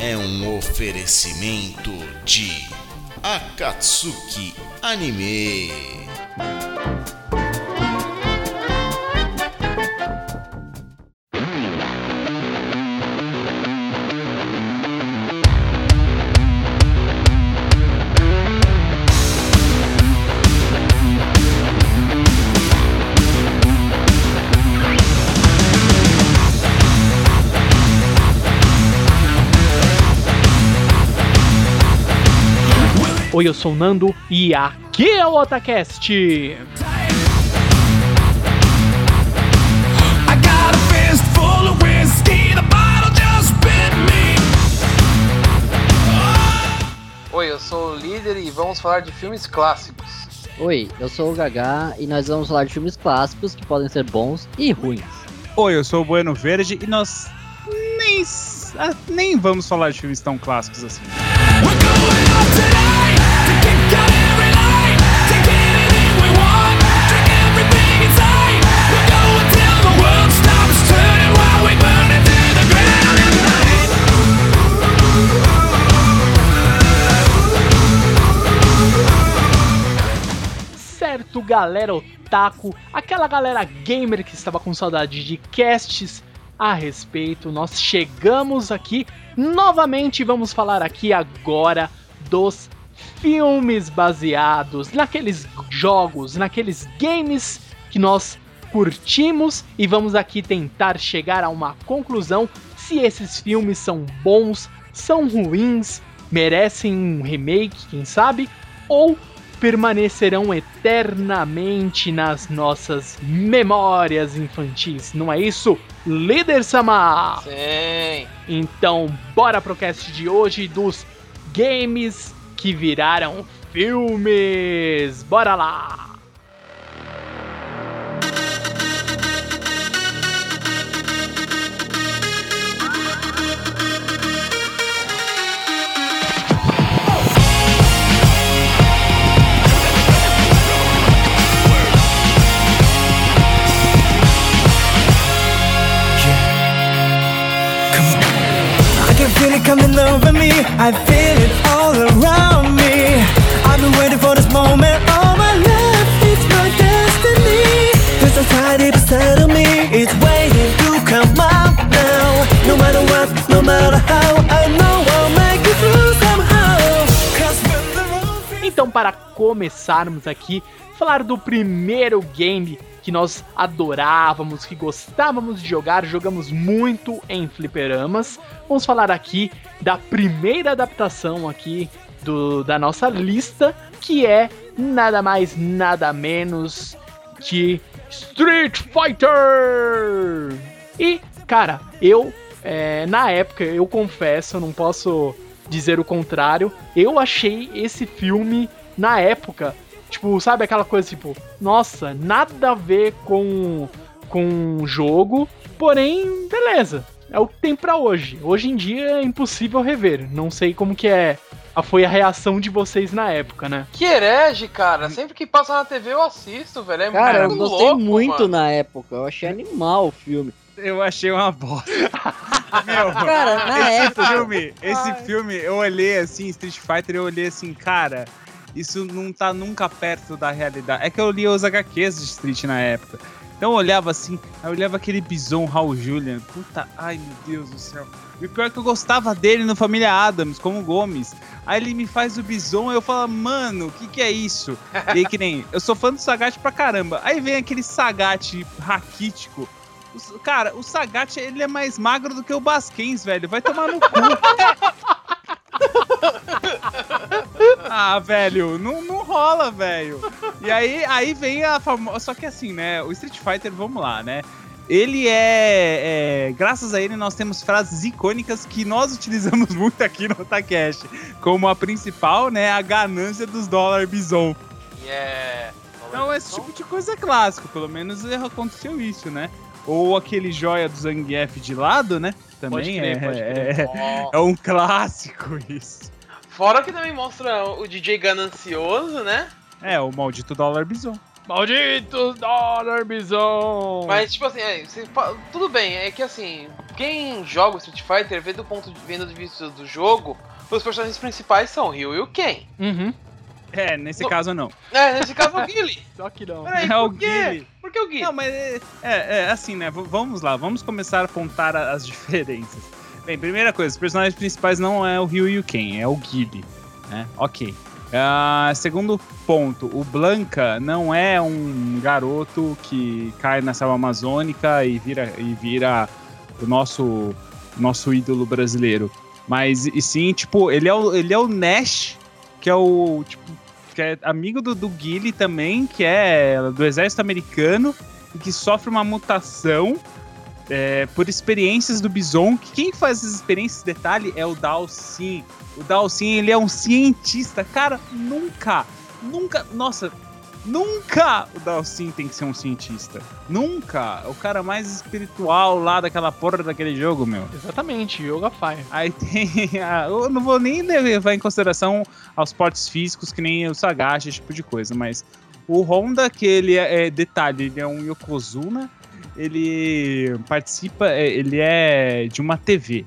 é um oferecimento de Akatsuki Anime. Oi, eu sou o Nando e aqui é o Otacast. Oi, eu sou o líder e vamos falar de filmes clássicos. Oi, eu sou o Gagá e nós vamos falar de filmes clássicos que podem ser bons e ruins. Oi, eu sou o Bueno Verde e nós nem, ah, nem vamos falar de filmes tão clássicos assim. Certo, galera otaku, aquela galera gamer que estava com saudade de casts a respeito, nós chegamos aqui novamente vamos falar aqui agora dos filmes baseados naqueles jogos, naqueles games que nós curtimos e vamos aqui tentar chegar a uma conclusão se esses filmes são bons, são ruins, merecem um remake, quem sabe, ou permanecerão eternamente nas nossas memórias infantis. Não é isso, líder Sama? Sim. Então, bora pro cast de hoje dos games que viraram filmes. Bora lá! It coming over me. I feel it all around me. I've been waiting for this moment all my life. It's my destiny. There's a tide inside of me. It's waiting to come out now. No matter what, no matter how, I know I'll make it through somehow. 'Cause when the road Então, para começarmos aqui, falar do primeiro game que nós adorávamos, que gostávamos de jogar, jogamos muito em fliperamas. Vamos falar aqui da primeira adaptação aqui do, da nossa lista, que é nada mais, nada menos que Street Fighter! E, cara, eu, é, na época, eu confesso, eu não posso dizer o contrário, eu achei esse filme, na época, tipo, sabe aquela coisa tipo, nossa, nada a ver com com o jogo, porém, beleza. É o que tem pra hoje. Hoje em dia é impossível rever. Não sei como que é a- foi a reação de vocês na época, né? Que herege, cara. Sempre que passa na TV eu assisto, velho. É Cara, eu muito gostei louco, muito mano. na época, eu achei animal o filme. Eu achei uma bosta. Meu, Cara, na esse época. filme, esse filme, eu olhei assim, Street Fighter, eu olhei assim, cara, isso não tá nunca perto da realidade. É que eu li os HQs de Street na época. Então eu olhava assim, aí eu olhava aquele bison Raul Julian. Puta, ai meu Deus do céu. E o pior é que eu gostava dele no Família Adams, como Gomes. Aí ele me faz o bison, aí eu falo, mano, o que que é isso? E aí que nem, eu sou fã do Sagat pra caramba. Aí vem aquele Sagat raquítico. O- Cara, o Sagat, ele é mais magro do que o Basquens, velho. Vai tomar no cu. ah, velho, não, não rola, velho. E aí, aí vem a famosa. Só que assim, né? O Street Fighter, vamos lá, né? ele é, é- Graças a ele, nós temos frases icônicas que nós utilizamos muito aqui no Otacast. Como a principal, né? A ganância dos dólares bison. É. Então, esse tipo de coisa é clássico. Pelo menos aconteceu isso, né? Ou aquele joia do Zangief de lado, né? Também crer, é, pode é, crer. Ó, é um clássico isso. Fora que também mostra o DJ ganancioso, né? É, o maldito dólar bison. Malditos dólar bison! Mas, tipo assim, é, você tudo bem, é que assim, quem joga o Street Fighter, vê do ponto de venda de vista do jogo, os personagens principais são o Ryu e o Ken. Uhum. É, nesse Não. caso não. É, nesse caso o Guile. Só que não. Peraí, É o? Guile. Por que o Guile? Não, mas é, é, é, assim, né? v- Vamos lá, vamos começar a apontar as diferenças. Bem, primeira coisa, os personagens principais não é o Ryu e o Ken, é o Guile, né? Ok. Ah, segundo ponto, o Blanca não é um garoto que cai na selva amazônica e vira, e vira o nosso, nosso ídolo brasileiro. Mas, e sim, tipo, ele é o, ele é o Nash, que é o, tipo, que é amigo do, do Guile também, que é do exército americano e que sofre uma mutação é, por experiências do Bison. Que quem faz essas experiências, detalhe, é o Dalsin. O Dalsin, ele é um cientista. Cara, nunca, nunca, nossa, nunca o Dalsin tem que ser um cientista. Nunca. O cara mais espiritual lá daquela porra daquele jogo, meu. Exatamente, Yoga Fire. Aí tem. a- eu não vou nem levar em consideração aos portes físicos, que nem o Sagashi, esse tipo de coisa, mas o Honda, que ele é, é, detalhe, ele é um Yokozuna, ele participa, é, ele é de uma TV.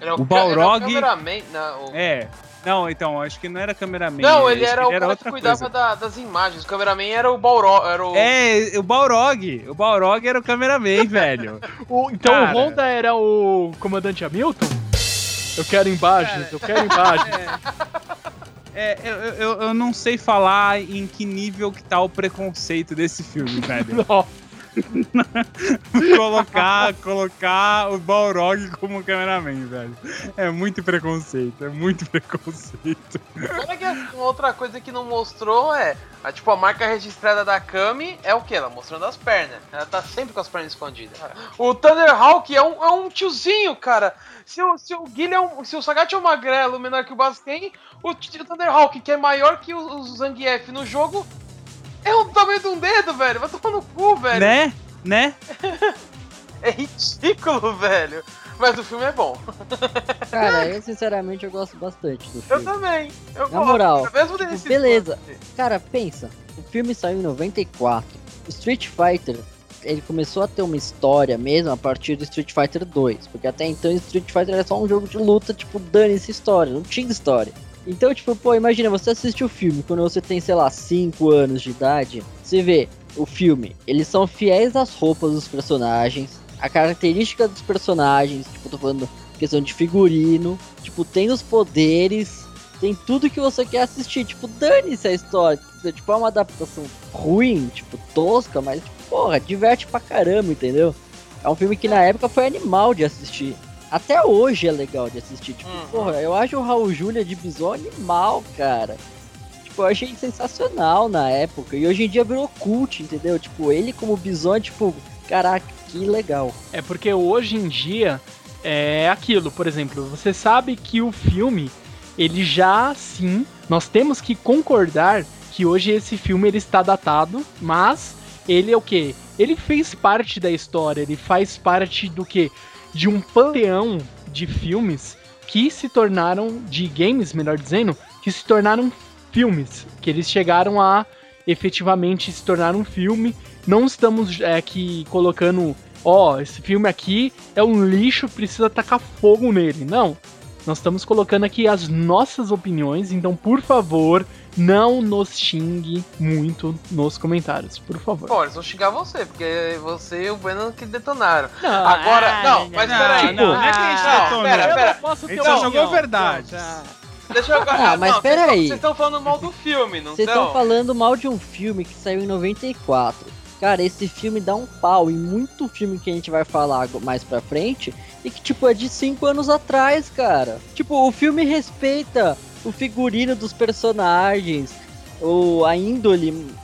Ele é o ca- Balrog- Ele é o cameraman, não, o- É. Não, então, acho que não era cameraman. Não, ele era que o cara que outra cuidava coisa. da- das imagens. O cameraman era o Balrog. Era o... É, o Balrog. O Balrog era o cameraman, velho. O- então Cara. o Honda era o comandante Hamilton? Eu quero imagens, eu quero imagens. É, eu, eu, eu não sei falar em que nível que tá o preconceito desse filme, velho. Nossa, colocar, colocar o Balrog como cameraman, velho. É muito preconceito, é muito preconceito. Olha que outra coisa que não mostrou é. A, tipo, a marca registrada da Kami é o que? Ela mostrando as pernas. Ela tá sempre com as pernas escondidas. O Thunderhawk é um, é um tiozinho, cara. Se o, se o Guilherme é Se o Sagat é um magrelo menor que o T- o Thunderhawk, que é maior que o, o Zangief no jogo, é o tamanho de um dedo, velho. Vai tomar no cu, velho. Né? Né? É ridículo, velho. Mas o filme é bom. Cara, eu sinceramente eu gosto bastante do Eu filme. também. Eu Na moral, Mesmo tipo, beleza. Cara, pensa, o filme saiu em 94. O Street Fighter, ele começou a ter uma história mesmo a partir do Street Fighter 2. Porque até então Street Fighter era só um jogo de luta, tipo, dane-se história, não tinha história. Então, tipo, pô, imagina, você assiste o filme quando você tem, sei lá, 5 anos de idade. Você vê o filme, eles são fiéis às roupas dos personagens, a característica dos personagens, tipo, tô falando questão de figurino, tipo, tem os poderes, tem tudo que você quer assistir. Tipo, dane-se a história. Tipo, é uma adaptação ruim, tipo, tosca, mas, tipo, porra, diverte pra caramba, entendeu? É um filme que na época foi animal de assistir. Até hoje é legal de assistir. Tipo, Uhum. porra, eu acho o Raul Júlia de Bison animal, cara. Tipo, eu achei sensacional na época. E hoje em dia virou cult, entendeu? Tipo, ele como Bison, tipo, caraca, que legal. É porque hoje em dia é aquilo, por exemplo, você sabe que o filme, ele já sim, nós temos que concordar que hoje esse filme ele está datado, mas ele é o quê? Ele fez parte da história, ele faz parte do quê? De um panteão de filmes que se tornaram de games, melhor dizendo, que se tornaram filmes, que eles chegaram a efetivamente se tornar um filme. Não estamos é, aqui colocando ó, esse filme aqui é um lixo, precisa tacar fogo nele. Não. Nós estamos colocando aqui as nossas opiniões, então por favor, não nos xingue muito nos comentários, por favor. Bom, eles vão xingar você, porque você e o Brandon que detonaram. Não, Agora, não, mas não, peraí. não, não é que a gente Não, detonou. pera, eu pera. não posso A ter só jogou verdade. Deixa eu. Ah, mas não, pera vocês aí. Vocês estão falando mal do filme, não Vocês estão? falando mal de um filme que saiu em 94. Cara, esse filme dá um pau em muito filme que a gente vai falar mais pra frente e que, tipo, é de 5 anos atrás, cara. Tipo, o filme respeita o figurino dos personagens, ou a índole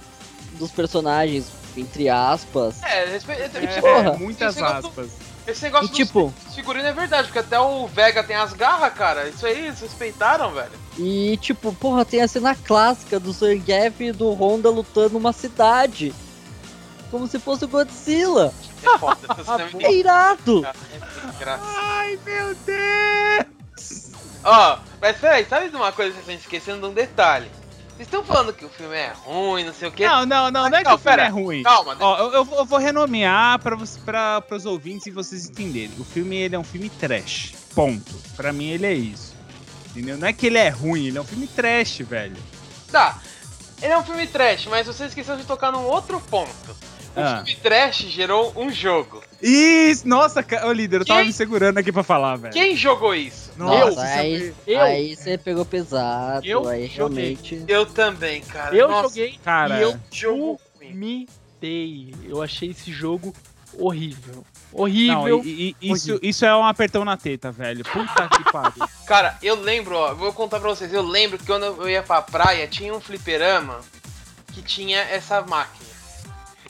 dos personagens, entre aspas. É, respe... É, é, muitas esse negócio- aspas. esse negócio E, tipo- dos figurinos é verdade, porque até o Vega tem as garras, cara. Isso aí, eles respeitaram, velho. E tipo, porra, tem a cena clássica do Zangief e do Honda lutando numa cidade. Como se fosse o Godzilla. É foda, é É irado! engraçado. Ai, meu Deus! Ó, mas peraí, sabe de uma coisa que vocês estão esquecendo de um detalhe? Vocês estão falando que o filme é ruim, não sei o quê. Não, não, não, não é que Não, o filme pera. é ruim. Calma, né? Ó, eu, eu vou- eu vou renomear pra, você- pra, pros ouvintes e vocês entenderem. O filme ele é um filme trash. Ponto. Pra mim ele é isso. Entendeu? Não é que ele é ruim, ele é um filme trash, velho. Tá. Ele é um filme trash, mas você esqueceu de tocar num outro ponto. O Ah. filme trash gerou um jogo. Isso! Nossa, ô líder, eu tava me segurando aqui pra falar, velho. Quem jogou isso? Nossa, Nossa, aí, eu- aí você pegou pesado, Eu aí joguei. realmente. Eu também, cara. Eu Nossa, joguei Cara, e eu jogo ruim. vomitei. Eu achei esse jogo horrível. Não, Horrível. e- e- isso, isso é um apertão na teta, velho. Puta que pariu. Cara, eu lembro, ó, vou contar pra vocês. Eu lembro que quando eu ia pra praia, tinha um fliperama que tinha essa máquina.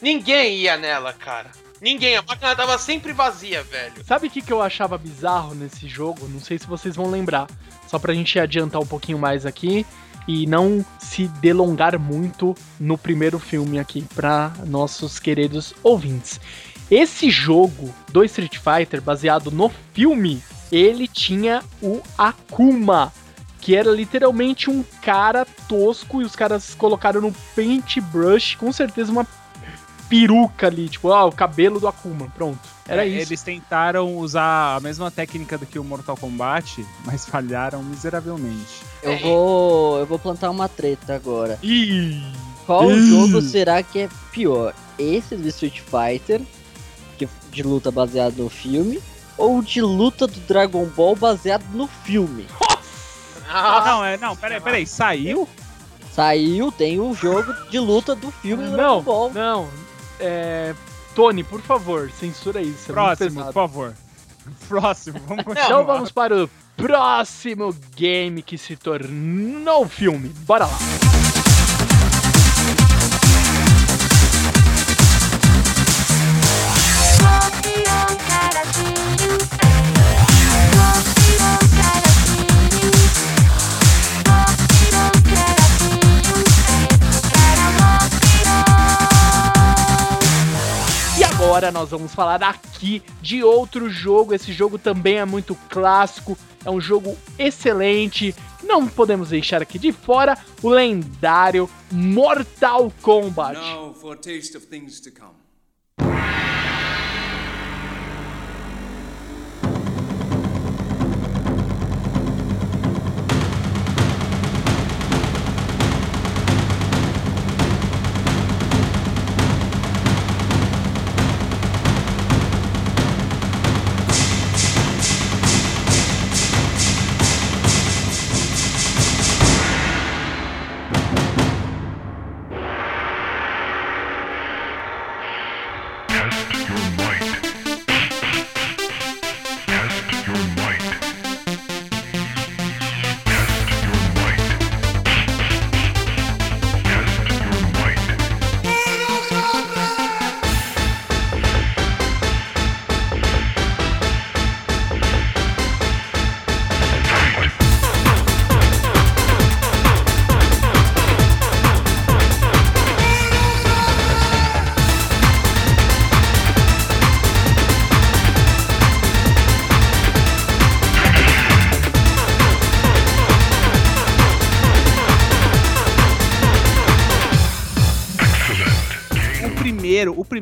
Ninguém ia nela, cara. Ninguém, a máquina tava sempre vazia, velho. Sabe o que, que eu achava bizarro nesse jogo? Não sei se vocês vão lembrar. Só pra gente adiantar um pouquinho mais aqui e não se delongar muito no primeiro filme aqui para nossos queridos ouvintes. Esse jogo do Street Fighter, baseado no filme, ele tinha o Akuma, que era literalmente um cara tosco e os caras colocaram no paintbrush, com certeza uma peruca ali, tipo, ah, o cabelo do Akuma, pronto. Era É, isso. Eles tentaram usar a mesma técnica do que o Mortal Kombat, mas falharam miseravelmente. Eu vou. Eu vou plantar uma treta agora. Ih, Qual Ih. jogo será que é pior? Esse do Street Fighter, que de luta baseado no filme, ou de luta do Dragon Ball baseado no filme? Ah, não, é, não, peraí, peraí, saiu? Saiu, tem o jogo de luta do filme do Dragon não, Ball. não. É, Tony, por favor, censura isso. É Próximo, por favor. Próximo, vamos continuar. Então vamos para o próximo game que se tornou filme. Bora lá. Agora nós vamos falar aqui de outro jogo. Esse jogo também é muito clássico, é um jogo excelente. Não podemos deixar aqui de fora o lendário Mortal Kombat. Now for taste of things to come.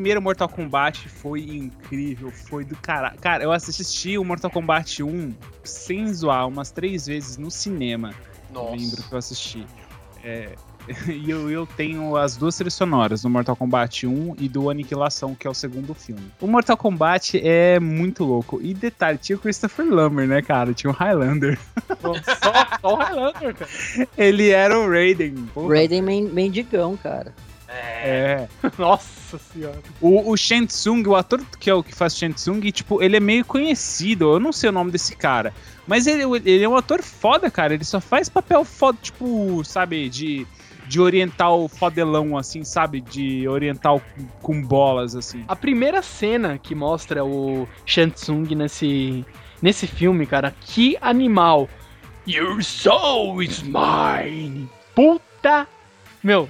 Primeiro, o primeiro Mortal Kombat foi incrível, foi do caralho. Cara, eu assisti o Mortal Kombat 1 sem zoar umas três vezes no cinema. Eu lembro Nossa. que eu assisti. É, e eu, eu tenho as duas trilhas sonoras, do Mortal Kombat 1 e do Aniquilação, que é o segundo filme. O Mortal Kombat é muito louco. E detalhe, tinha o Christopher Lambert, né, cara? Tinha o Highlander. Só, só o Highlander, cara. Ele era o Raiden. porra. Raiden men mendigão, cara. É. É. Nossa senhora. O, o Shang Tsung, o ator que é o que faz Shang Tsung, tipo, ele é meio conhecido. Eu não sei o nome desse cara. Mas ele, ele é um ator foda, cara. Ele só faz papel foda, tipo, sabe, de. de oriental fodelão, assim, sabe? De oriental com, com bolas, assim. A primeira cena que mostra o Shansung nesse, nesse filme, cara, que animal. Your soul is mine. Puta. Meu,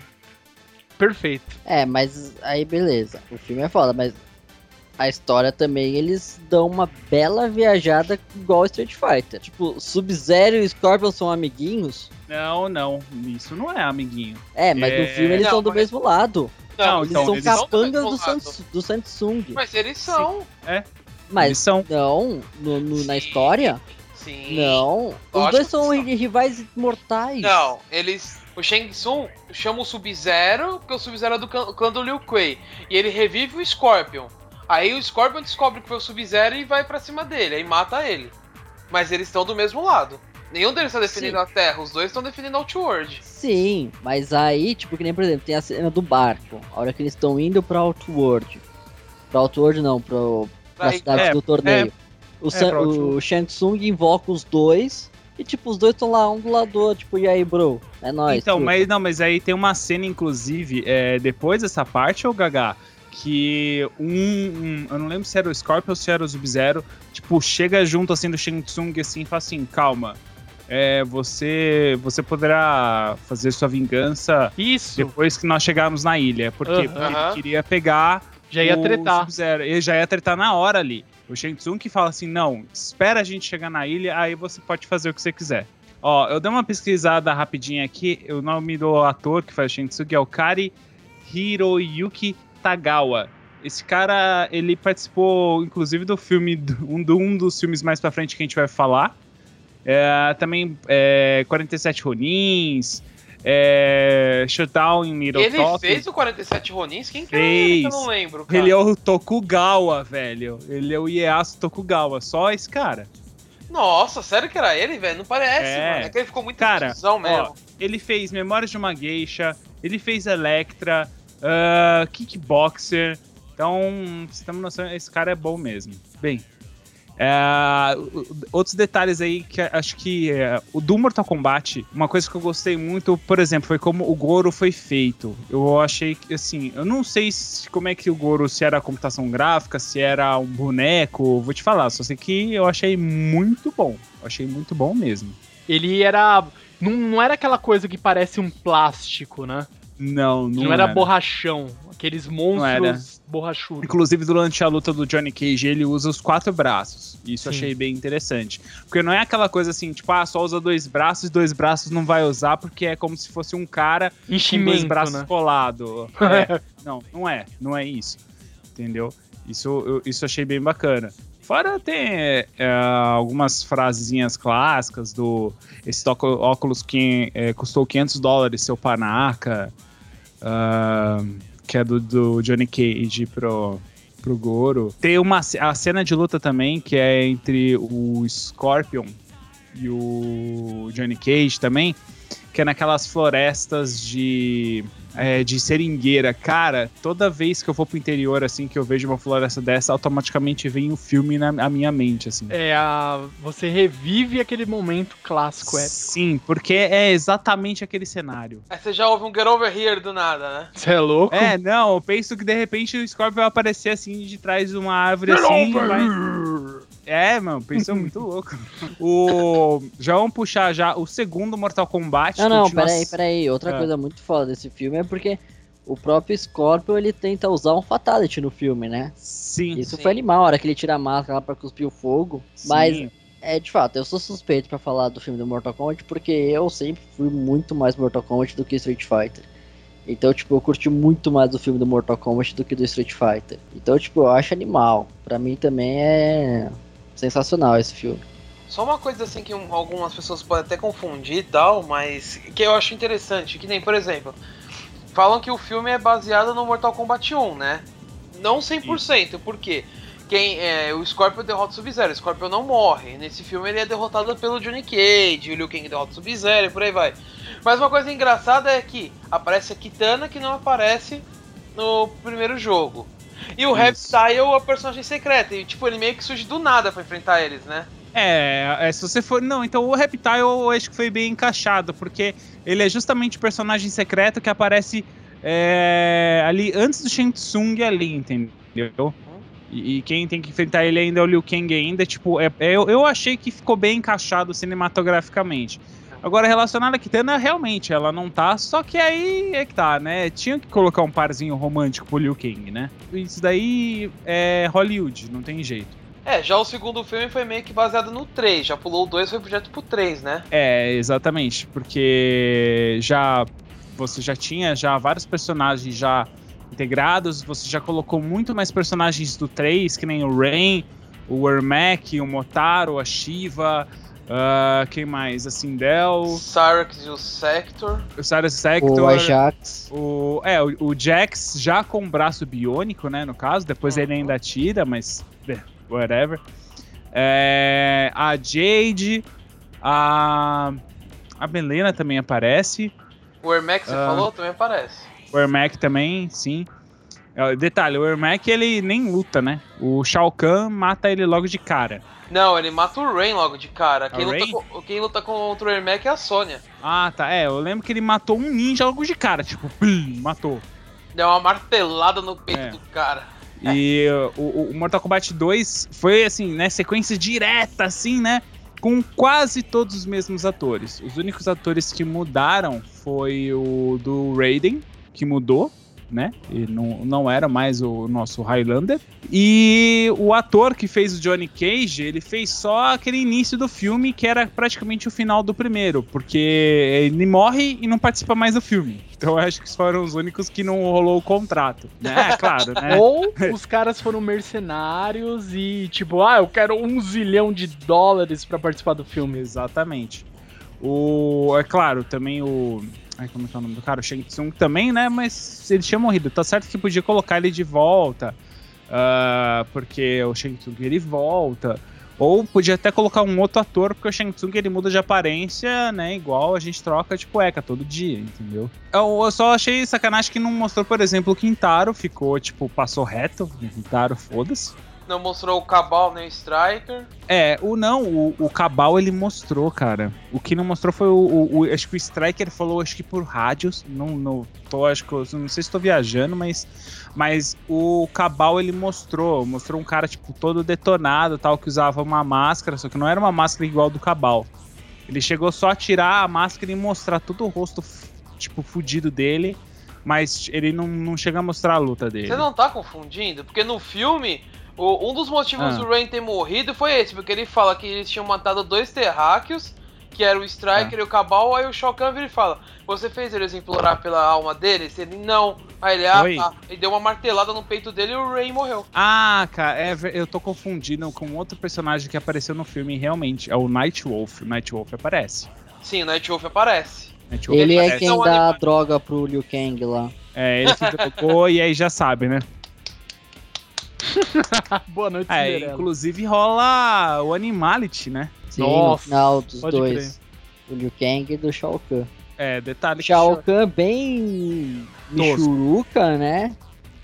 perfeito. É, mas aí beleza. O filme é foda, mas a história também eles dão uma bela viajada igual Street Fighter. Tipo, Sub-Zero e Scorpion são amiguinhos. Não, não. Isso não é amiguinho. É, mas no É. filme eles Não, são do mas- mesmo lado. Não, Eles então, são eles- capangas são do, do mesmo Sans, do Samsung. Mas eles são. Mas Eles são. não, no, no- na Sim. história, Sim. não. Os Lógico dois são são. rivais mortais. Não, eles. O Shang Tsung chama o Sub-Zero, porque o Sub-Zero é do clã do Liu Kuei. E ele revive o Scorpion. Aí o Scorpion descobre que foi o Sub-Zero e vai pra cima dele, aí mata ele. Mas eles estão do mesmo lado. Nenhum deles tá defendendo Sim. a Terra, os dois estão defendendo a Outworld. Sim, mas aí, tipo, que nem, por exemplo, tem a cena do barco. A hora que eles estão indo pra Outworld. Pra Outworld não, pro, pra cidade é, do torneio. o, San- pra Outworld. o Shang Tsung invoca os dois. E, tipo, os dois estão lá, um do lado do outro. Tipo, e aí, bro? É nóis. Então, truta. mas, não, mas aí tem uma cena, inclusive, é, depois dessa parte, ô Gaga, que um, um- Eu não lembro se era o Scorpion ou se era o Sub-Zero. Tipo, chega junto assim do Shang Tsung assim e fala assim: calma. É, você, você poderá fazer sua vingança Isso. depois que nós chegarmos na ilha. Por quê? Aham. Porque ele queria pegar Já ia tretar. Sub-Zero. Ele já ia tretar na hora ali. O Shang Tsung que fala assim: não, espera a gente chegar na ilha, aí você pode fazer o que você quiser. Ó, eu dei uma pesquisada rapidinha aqui. O nome do ator que faz o Shang Tsung é o Kari Hiroyuki Tagawa. Esse cara, ele participou, inclusive, do filme, um, do- um dos filmes mais pra frente que a gente vai falar. É, também é, 47 Ronins, é, Shutdown em Little ele Tokyo. fez o 47 Ronins? Quem que é ele? que Eu Fez. não lembro. Cara. Ele é o Tokugawa, velho. Ele é o Ieyasu Tokugawa, só esse cara. Nossa, sério que era ele, velho? Não parece, É. mano. É que ele ficou muito Cara, ó, mesmo. Ele fez Memórias de uma Geisha, ele fez Electra, ah, Kickboxer. Então, você tem uma noção, esse cara é bom mesmo. Bem, é, outros detalhes aí que acho que é, o do Mortal Kombat, uma coisa que eu gostei muito, por exemplo, foi como o Goro foi feito. Eu achei que, assim, eu não sei se- como é que o Goro, se era computação gráfica, se era um boneco, vou te falar, só sei que eu achei muito bom. Eu achei muito bom mesmo. Ele era. Não, não era aquela coisa que parece um plástico, né? Não, Não, não, era, borrachão. Aqueles monstros borrachudos. Inclusive, durante a luta do Johnny Cage, ele usa os quatro braços. Isso Sim. achei bem interessante. Porque não é aquela coisa assim, tipo, ah, só usa dois braços, dois braços não vai usar, porque é como se fosse um cara com dois Enchimento, braços né? colados. É. não, não é. Não é isso. Entendeu? Isso eu, isso achei bem bacana. Fora tem é, é, algumas frasezinhas clássicas do esse óculos que é, custou 500 dólares, seu panaca, ah, que é do, do Johnny Cage pro, pro Goro. Tem uma a cena de luta também, que é entre o Scorpion e o Johnny Cage também, que é naquelas florestas de, é, de seringueira. Cara, toda vez que eu vou pro interior, assim, que eu vejo uma floresta dessa, automaticamente vem o filme na, na minha mente, assim. É, a, você revive aquele momento clássico épico. Sim, porque é exatamente aquele cenário. Aí você já ouve um Get Over Here do nada, né? Você é louco? É, não, eu penso que de repente o Scorpion vai aparecer assim de trás de uma árvore assim. e vai- É, mano, pensou muito louco. O. Já vamos puxar já o segundo Mortal Kombat. Não, não, continua- peraí, peraí. Outra Ah. coisa muito foda desse filme é porque o próprio Scorpion ele tenta usar um Fatality no filme, né? Sim. Isso Sim. foi animal, a hora que ele tira a máscara lá pra cuspir o fogo. Mas sim. é de fato, eu sou suspeito pra falar do filme do Mortal Kombat porque eu sempre fui muito mais Mortal Kombat do que Street Fighter. Então, tipo, eu curti muito mais do filme do Mortal Kombat do que do Street Fighter. Então, tipo, eu acho animal. Pra mim também é sensacional esse filme. Só uma coisa assim que um- algumas pessoas podem até confundir e tal, mas que eu acho interessante, que nem, por exemplo, falam que o filme é baseado no Mortal Kombat 1, né? Não 100%, por quê? Quem, é, o Scorpion derrota o Sub-Zero, o Scorpion não morre. Nesse filme ele é derrotado pelo Johnny Cage, o Liu Kang derrota o Sub-Zero e por aí vai. Mas uma coisa engraçada é que aparece a Kitana que não aparece no primeiro jogo. E o. Reptile é a personagem secreta, e tipo, ele meio que surge do nada pra enfrentar eles, né? É, é, se você for. Não, então o Reptile eu acho que foi bem encaixado, porque ele é justamente o personagem secreto que aparece é, ali antes do Shang Tsung ali, entendeu? E, e quem tem que enfrentar ele ainda é o Liu Kang ainda, tipo, é, é- eu, eu achei que ficou bem encaixado cinematograficamente. Agora, relacionado a Kitana, realmente, ela não tá, só que aí é que tá, né? Tinha que colocar um parzinho romântico pro Liu Kang, né? Isso daí é Hollywood, não tem jeito. É, já o segundo filme foi meio que baseado no 3. Já pulou o 2 foi projeto pro 3, né? É, exatamente, porque já você já tinha já vários personagens já integrados, você já colocou muito mais personagens do 3, que nem o Rain, o Ermac, o Motaro, a Shiva, ah, quem mais? A Sindel, Cyrax e o Sector. o O Sector, Ajax. o, é, o, o Jax já com o braço biônico, né, no caso, depois ele ainda tira, mas whatever. É, a Jade, a a Melena também aparece. O Ermac, você Ah. falou, também aparece. O Ermac também, sim. É, Detalhe, o Ermac ele nem luta, né? O Shao Kahn mata ele logo de cara. Não, ele mata o Rain logo de cara. Quem, luta, Rain? co- quem luta contra o Ermac é a Sônia. Ah, tá. É, eu lembro que ele matou um ninja logo de cara. Tipo, pum, matou. Deu uma martelada no peito É. do cara. E o, o Mortal Kombat 2 foi assim, né? Sequência direta, assim, né? Com quase todos os mesmos atores. Os únicos atores que mudaram foi o do Raiden, que mudou, né? E não, não era mais o nosso Highlander. E o ator que fez o Johnny Cage, ele fez só aquele início do filme, que era praticamente o final do primeiro, porque ele morre e não participa mais do filme. Então eu acho que foram os únicos que não rolou o contrato. Né? É, claro, né? Ou os caras foram mercenários e, tipo, ah, eu quero um zilhão de dólares pra participar do filme. Exatamente. O, é claro, também o. Ai, como é que é o nome do cara? O Shang Tsung também, né? Mas ele tinha morrido. Tá certo que podia colocar ele de volta. ah, porque o Shang Tsung ele volta. Ou podia até colocar um outro ator, porque o Shang Tsung ele muda de aparência, né? Igual a gente troca de cueca todo dia, entendeu? Eu, eu só achei sacanagem que não mostrou, por exemplo, o Quintaro ficou, tipo, passou reto. Quintaro, foda-se. Não mostrou o Cabal nem o Striker. É, o não, o, o Cabal ele mostrou, cara. O que não mostrou foi o, o- o- Acho que o Striker falou, acho que por rádios. Não, não, tô, acho que não sei se tô viajando, mas. Mas o Cabal ele mostrou. Mostrou um cara, tipo, todo detonado tal, que usava uma máscara, só que não era uma máscara igual do Cabal. Ele chegou só a tirar a máscara e mostrar todo o rosto, tipo, fudido dele. Mas ele não, não chega a mostrar a luta dele. Você não tá confundindo? Porque no filme, o- um dos motivos Ah. do Rain ter morrido foi esse, porque ele fala que eles tinham matado dois terráqueos, que era o Striker e o Cabal, aí o Shao Kahn vira e fala, você fez eles implorar pela alma deles? Ele, não. Aí ele, ah, tá. E deu uma martelada no peito dele e o Rain morreu. Ah, cara, é eu tô confundindo com outro personagem que apareceu no filme realmente. É o Night Wolf. O Night Wolf aparece. Sim, o Night Wolf aparece. Night Wolf Ele é aparece. quem Não, dá animais. droga pro Liu Kang lá. É, ele que trocou e aí já sabe, né? Boa noite, É, Cinderela. inclusive rola o Animality, né? Sim, Nossa, no final dos dois. Do Liu Kang e do Shao Kahn. É, detalhe que Shao Kahn bem Tosco. michuruca, né?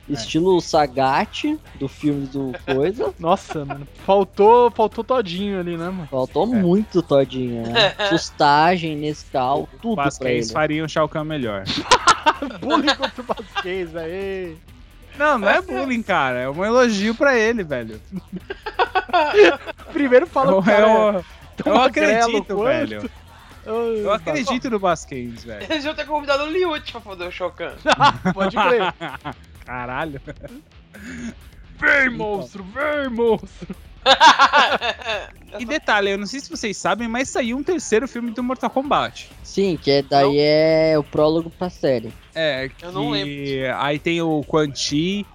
Estilo Sagat do filme do Coisa. Nossa, mano. Faltou, faltou todinho ali, né, mano? Faltou muito todinho, né? Sustagem, Nescau, tudo pra Basquens ele. fariam o Shao Kahn melhor. Bullying contra o Basquez, aí. Não, não é bullying, cara. É um elogio pra ele, velho. Primeiro fala Eu, pro cara, eu, tão eu magrelo acredito, quanto. velho. Ai, Eu acredito no Basquens, velho. Eles iam ter convidado o Liut pra fazer o Shao Kahn. Pode crer. Caralho. Vem, monstro, vem, monstro. E detalhe, eu não sei se vocês sabem, mas saiu um terceiro filme do Mortal Kombat. Sim, que é, daí é o prólogo pra série. É, Eu não que aí tem o Quan Chi,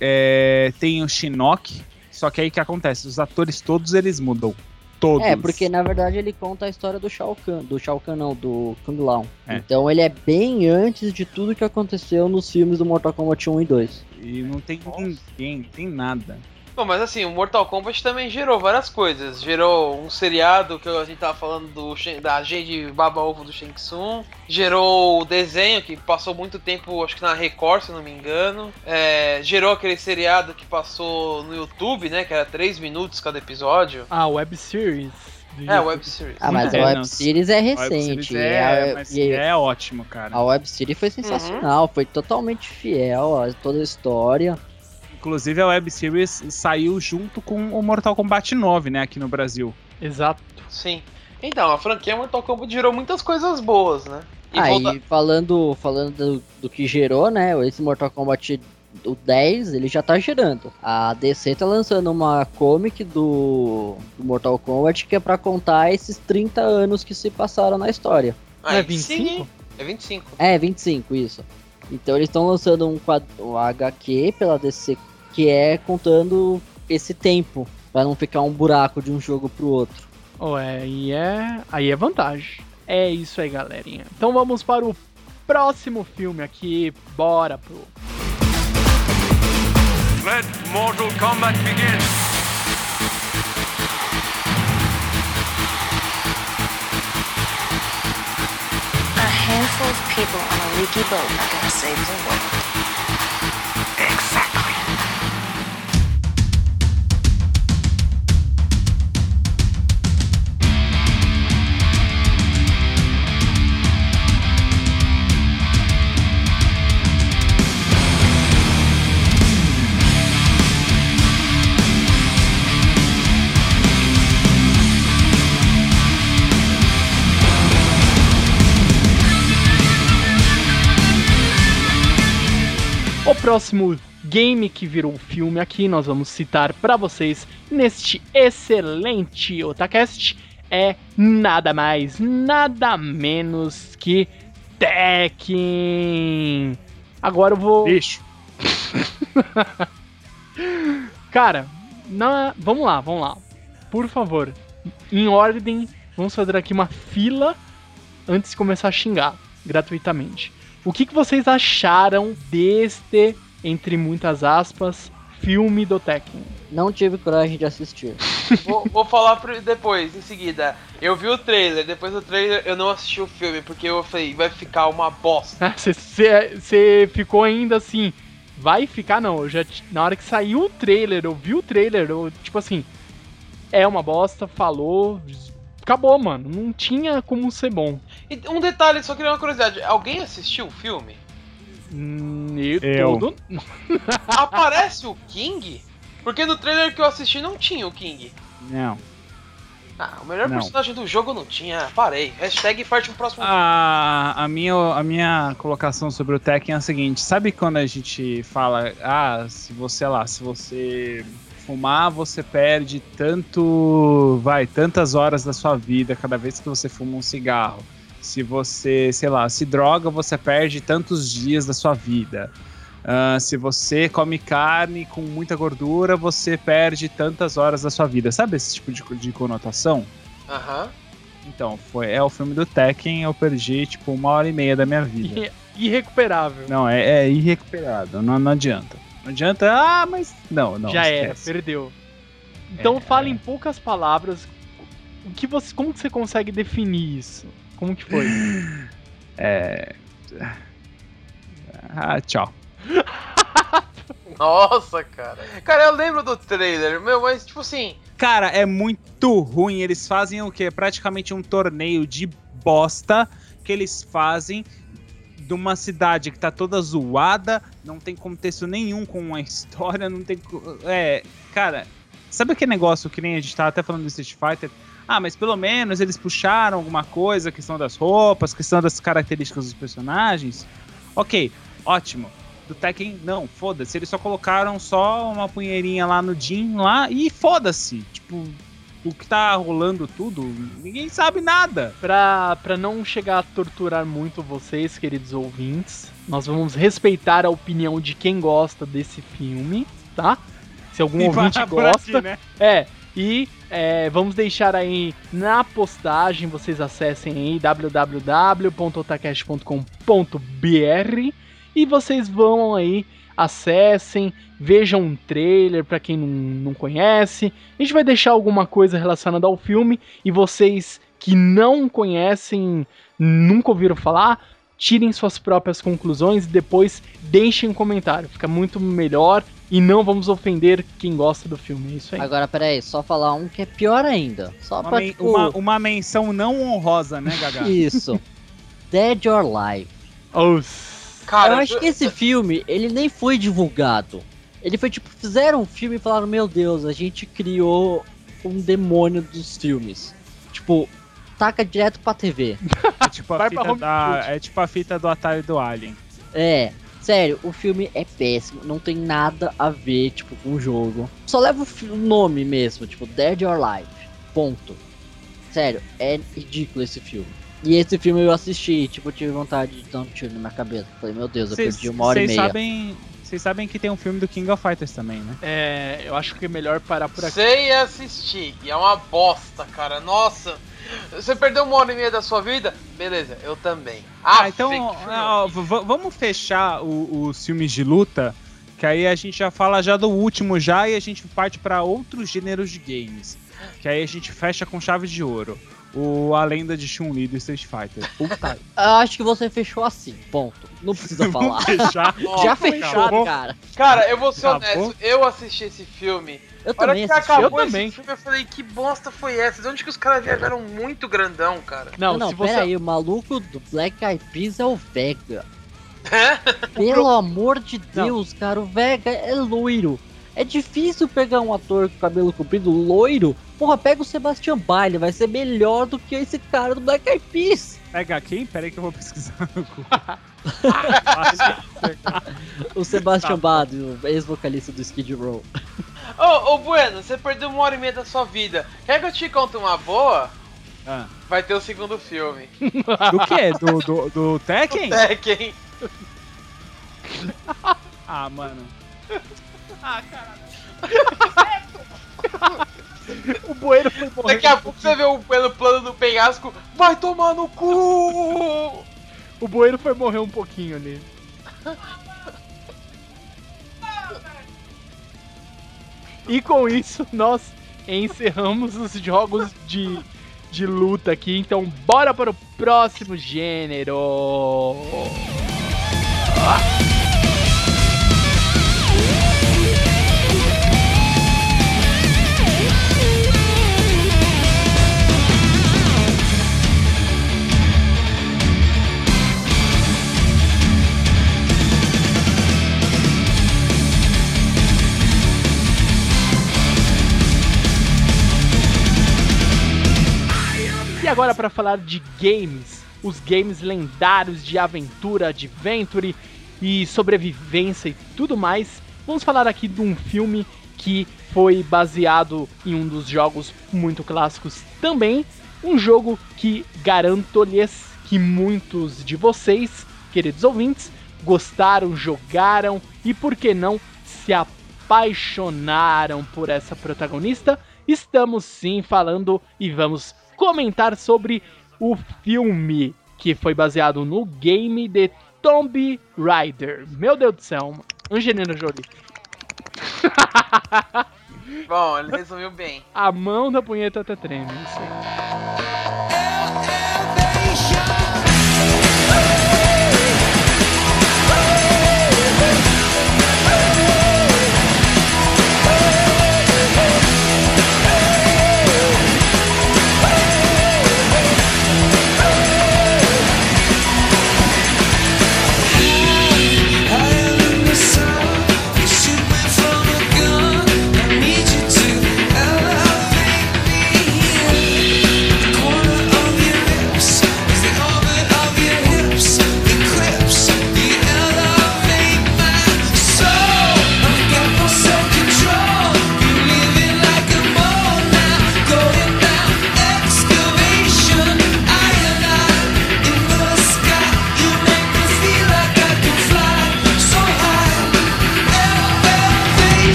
é, tem o Shinnok, só que aí o que acontece? Os atores todos eles mudam. Todos. É, porque na verdade ele conta a história do Shao Kahn, do Shao Kahn não, do Kung Lao. É. Então ele é bem antes de tudo que aconteceu nos filmes do Mortal Kombat 1 e 2. E não tem ninguém, não tem nada. Bom, mas assim, o Mortal Kombat também gerou várias coisas. Gerou um seriado que a gente tava falando do da Jade Baba Ovo do Shang Tsung. Gerou o desenho que passou muito tempo, acho que na Record, se eu não me engano. É, gerou aquele seriado que passou no YouTube, né? Que era 3 minutos cada episódio. Ah, web series. É, web series. Ah, mas É, a Web Series é A web recente. series É, a- mas e é ótimo, cara. a Web Series foi sensacional, foi totalmente fiel a toda a história. Inclusive a web series saiu junto com o Mortal Kombat 9, né, aqui no Brasil. Exato. Sim. Então, a franquia Mortal Kombat gerou muitas coisas boas, né? E Aí, volta- falando, falando do, do que gerou, né? Esse Mortal Kombat o 10, ele já tá gerando. A DC tá lançando uma comic do, do Mortal Kombat que é pra contar esses 30 anos que se passaram na história. Aí, é 25? sim, É 25. É, 25, isso. Então eles estão lançando um, quad- um HQ pela DC que é contando esse tempo, pra não ficar um buraco de um jogo pro outro. Oh, é, e é, aí é vantagem. É isso aí, galerinha. Então vamos para o próximo filme aqui. Bora pro. Let Mortal Kombat begin. A handful of people on a leaky boat are gonna save the world. Próximo game que virou filme aqui, nós vamos citar pra vocês neste excelente Otacast é nada mais, nada menos que Tekken. Agora eu vou. Bicho. Cara, na... vamos lá, vamos lá. Por favor, em ordem, vamos fazer aqui uma fila antes de começar a xingar gratuitamente. O que, que vocês acharam deste, entre muitas aspas, filme do Tekken? Não tive coragem de assistir. vou, vou falar depois, em seguida. Eu vi o trailer, depois do trailer eu não assisti o filme, porque eu falei, vai ficar uma bosta. Você ficou ainda assim. Vai ficar, não. Eu já, na hora que saiu o trailer, eu vi o trailer, eu, tipo assim. É uma bosta, falou. Acabou, mano. Não tinha como ser bom. E um detalhe, só queria uma curiosidade. Alguém assistiu o filme? Hum, Eu, Eu. todo- Aparece o King? Porque no trailer que eu assisti não tinha o King. Não. Ah, o melhor Não. personagem do jogo não tinha. Parei. Hashtag parte pro próximo A, a, minha, a minha colocação sobre o Tekken é a seguinte: sabe quando a gente fala, ah, se você lá, se você fumar, você perde tanto, vai, tantas horas da sua vida cada vez que você fuma um cigarro. Se você, sei lá, se droga, você perde tantos dias da sua vida. Ah, se você come carne com muita gordura, você perde tantas horas da sua vida. Sabe esse tipo de, de conotação? Aham. Então, foi, é o filme do Tekken, eu perdi, tipo, uma hora e meia da minha vida. Irre- Irrecuperável. Não, é, é irrecuperável, não, não adianta. Não adianta, ah, mas. Não, não. Já era, esquece. perdeu. Então É, fala em poucas palavras. O que você, como que você consegue definir isso? Como que foi? É. Ah, tchau. Nossa, cara. Cara, eu lembro do trailer, meu, mas tipo assim. Cara, é muito ruim. Eles fazem o quê? Praticamente um torneio de bosta que eles fazem de uma cidade que tá toda zoada, não tem contexto nenhum com a história, não tem. É, cara, sabe aquele negócio que nem a gente tava até falando do Street Fighter? Ah, mas pelo menos eles puxaram alguma coisa, questão das roupas, questão das características dos personagens. Ok, ótimo. Do Tekken, não, foda-se. Eles só colocaram só uma punheirinha lá no Jin lá e foda-se. Tipo, o que tá rolando tudo, ninguém sabe nada. Pra, pra não chegar a torturar muito vocês, queridos ouvintes, nós vamos respeitar a opinião de quem gosta desse filme, tá? Se algum E ouvinte por aqui, gosta. né? É, e é, vamos deixar aí na postagem, vocês acessem aí www.otacast.com.br e vocês vão aí, acessem, vejam um trailer pra quem não, não conhece. A gente vai deixar alguma coisa relacionada ao filme e vocês que não conhecem, nunca ouviram falar, tirem suas próprias conclusões e depois deixem um comentário. Fica muito melhor e não vamos ofender quem gosta do filme. É isso aí. Agora, peraí, só falar um que é pior ainda. Só Uma, pra, men- tipo, uma- uma menção não honrosa, né, Gaga? Isso. Dead or Alive. Os- Cara, eu acho que esse filme, ele nem foi divulgado. Ele foi tipo, fizeram um filme e falaram, meu Deus, a gente criou um demônio dos filmes. Tipo, taca direto pra TV. É tipo a fita da, é tipo a fita do Atari do Alien. É, sério, o filme é péssimo, não tem nada a ver, tipo, com o jogo. Só leva o nome mesmo, tipo, Dead or Alive. Ponto. Sério, é ridículo esse filme. E esse filme eu assisti, tipo, eu tive vontade de dar um tiro na minha cabeça. Falei, meu Deus, eu Vocês perdi uma hora e vocês meia. sabem, vocês sabem que tem um filme do King of Fighters também, né? É, eu acho que é melhor parar por aqui. Sei assistir, e é uma bosta, cara. Nossa, você perdeu uma hora e meia da sua vida? Beleza, eu também. Ah, Ah, então ó, v- vamos fechar o- os filmes de luta, que aí a gente já fala já do último já e a gente parte pra outros gêneros de games. Que aí a gente fecha com chave de ouro. O A Lenda de Chun-Li do Street Fighter. Puta, Eu acho que você fechou assim, ponto. Não precisa falar. fechar. Nossa, Já fechado, cara. Cara, eu vou ser Acabou? honesto, eu assisti esse filme. Eu também que assisti. acabou Eu esse também. filme, eu falei, que bosta foi essa? De onde que os caras viajaram muito grandão, cara? Não, Não, não, você. pera aí, o maluco do Black Eyed Peas é o Vega. Pelo amor de Deus, cara, o Vega é loiro. É difícil pegar um ator com cabelo comprido loiro. Porra, pega o Sebastian Bach, ele vai ser melhor do que esse cara do Black Eyed Peas. Pega quem? Pera aí que eu vou pesquisar no Google. O Sebastian Bach, o ex-vocalista do Skid Row. Ô, ô, Bueno, você perdeu uma hora e meia da sua vida. Quer que eu te conte uma boa? Ah. Vai ter o segundo filme. Do que? Do, do, do Tekken? Tekken. Ah, mano. O bueiro foi morrer. Daqui a pouco você vê o pelo plano do penhasco. Vai tomar no cu! O bueiro foi morrer um pouquinho ali. E com isso, nós encerramos os jogos de, de luta aqui. Então, bora para o próximo gênero. E agora para falar de games, os games lendários de aventura, adventure e sobrevivência e tudo mais, vamos falar aqui de um filme que foi baseado em um dos jogos muito clássicos também, um jogo que garanto-lhes que muitos de vocês, queridos ouvintes, gostaram, jogaram e por que não se apaixonaram por essa protagonista. Estamos sim falando e vamos comentar sobre o filme que foi baseado no game de Tomb Raider. Meu Deus do céu, Angelina Jolie. Bom, ele resumiu bem. A mão da punheta até treme. Isso aí.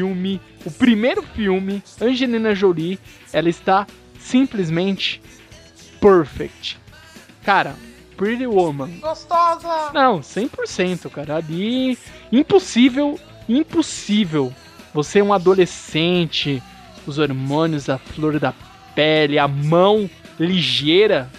Filme, o primeiro filme, Angelina Jolie, ela está simplesmente perfect. Cara, Pretty Woman. Gostosa! Não, 100%, cara. Ali, impossível, impossível. Você é um adolescente, os hormônios, a flor da pele, a mão ligeira.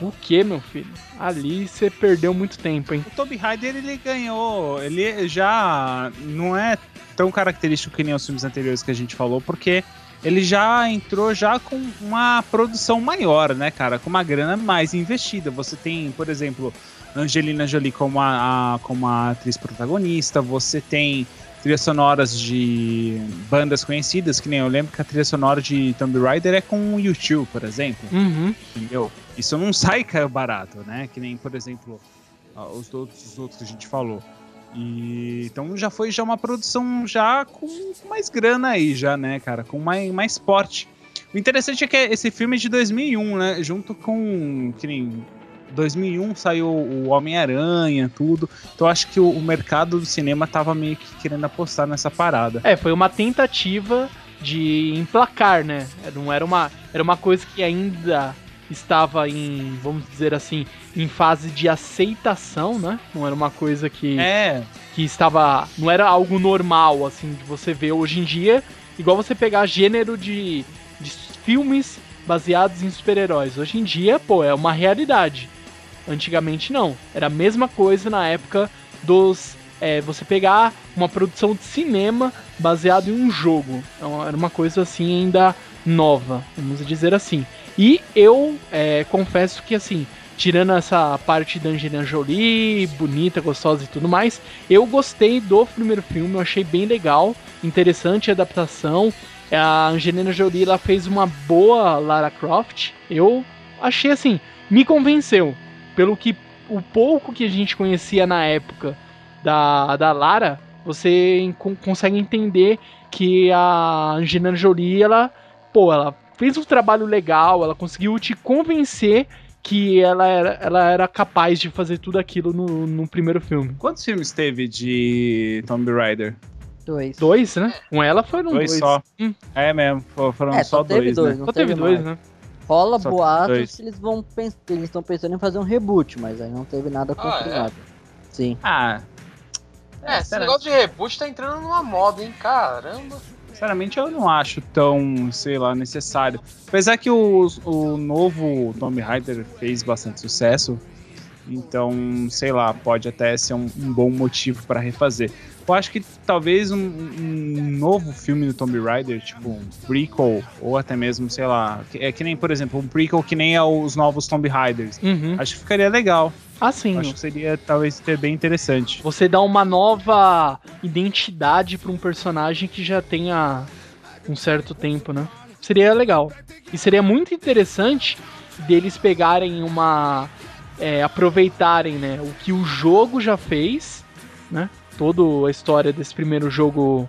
O que, meu filho? Ali você perdeu muito tempo, hein? O Toby Ryder, ele ganhou. Ele já não é tão característico que nem os filmes anteriores que a gente falou, porque ele já entrou já com uma produção maior, né, cara? Com uma grana mais investida. Você tem, por exemplo, Angelina Jolie como a, a- como a atriz protagonista, você tem trilhas sonoras de bandas conhecidas, que nem eu lembro que a trilha sonora de Tomb Raider é com o YouTube, por exemplo Uhum. entendeu? Isso não sai caro barato, né? Que nem, por exemplo, os outros, os outros que a gente falou. E então já foi já uma produção já com, mais grana aí já, né, cara, com mais mais porte. O interessante é que esse filme é de 2001, né, junto com que nem 2001 saiu o Homem-Aranha, tudo. Então acho que o, o mercado do cinema tava meio que querendo apostar nessa parada. É, foi uma tentativa de emplacar, né? Não era uma, era uma coisa que ainda estava em, vamos dizer assim, em fase de aceitação, né? Não era uma coisa que, É, que estava. Não era algo normal, assim, de você ver hoje em dia. Igual você pegar gênero de, de filmes baseados em super-heróis. Hoje em dia, pô, é uma realidade. Antigamente não. Era a mesma coisa na época dos. é, você pegar uma produção de cinema baseado em um jogo. Então, era uma coisa assim ainda nova, vamos dizer assim. E eu é, confesso que assim, tirando essa parte da Angelina Jolie, bonita, gostosa e tudo mais, eu gostei do primeiro filme, eu achei bem legal, interessante a adaptação. A Angelina Jolie ela fez uma boa Lara Croft. Eu achei assim, me convenceu. Pelo que o pouco que a gente conhecia na época da, da Lara, você con- consegue entender que a Angelina Jolie, ela, pô, ela fez um trabalho legal, ela conseguiu te convencer que ela era, ela era capaz de fazer tudo aquilo no, no primeiro filme. quantos filmes teve de Tomb Raider? Dois. Dois, né? Com ela foram dois. Dois só. Hum. É mesmo, fo- foram É, só só teve dois, dois, né? não Só teve dois, mais. né? Rola Só boatos dois. que eles vão pens- eles estão pensando em fazer um reboot, mas aí não teve nada Ah, é? confirmado. Sim. Ah, É, esse será- negócio de reboot tá entrando numa moda, hein? Caramba. Sinceramente eu não acho tão, sei lá, necessário. Apesar que o, o novo Tomb Raider fez bastante sucesso, então, sei lá, pode até ser um, um bom motivo para refazer. Eu acho que talvez um, um novo filme do Tomb Raider, tipo um prequel, ou até mesmo, sei lá, é que nem, por exemplo, um prequel que nem é os novos Tomb Raiders. Uhum. Acho que ficaria legal. Assim, Acho que seria talvez ser bem interessante. você dá uma nova identidade pra um personagem que já tenha um certo tempo, né? Seria legal. E seria muito interessante deles pegarem uma. é, aproveitarem, né? O que o jogo já fez, né? Toda a história desse primeiro jogo.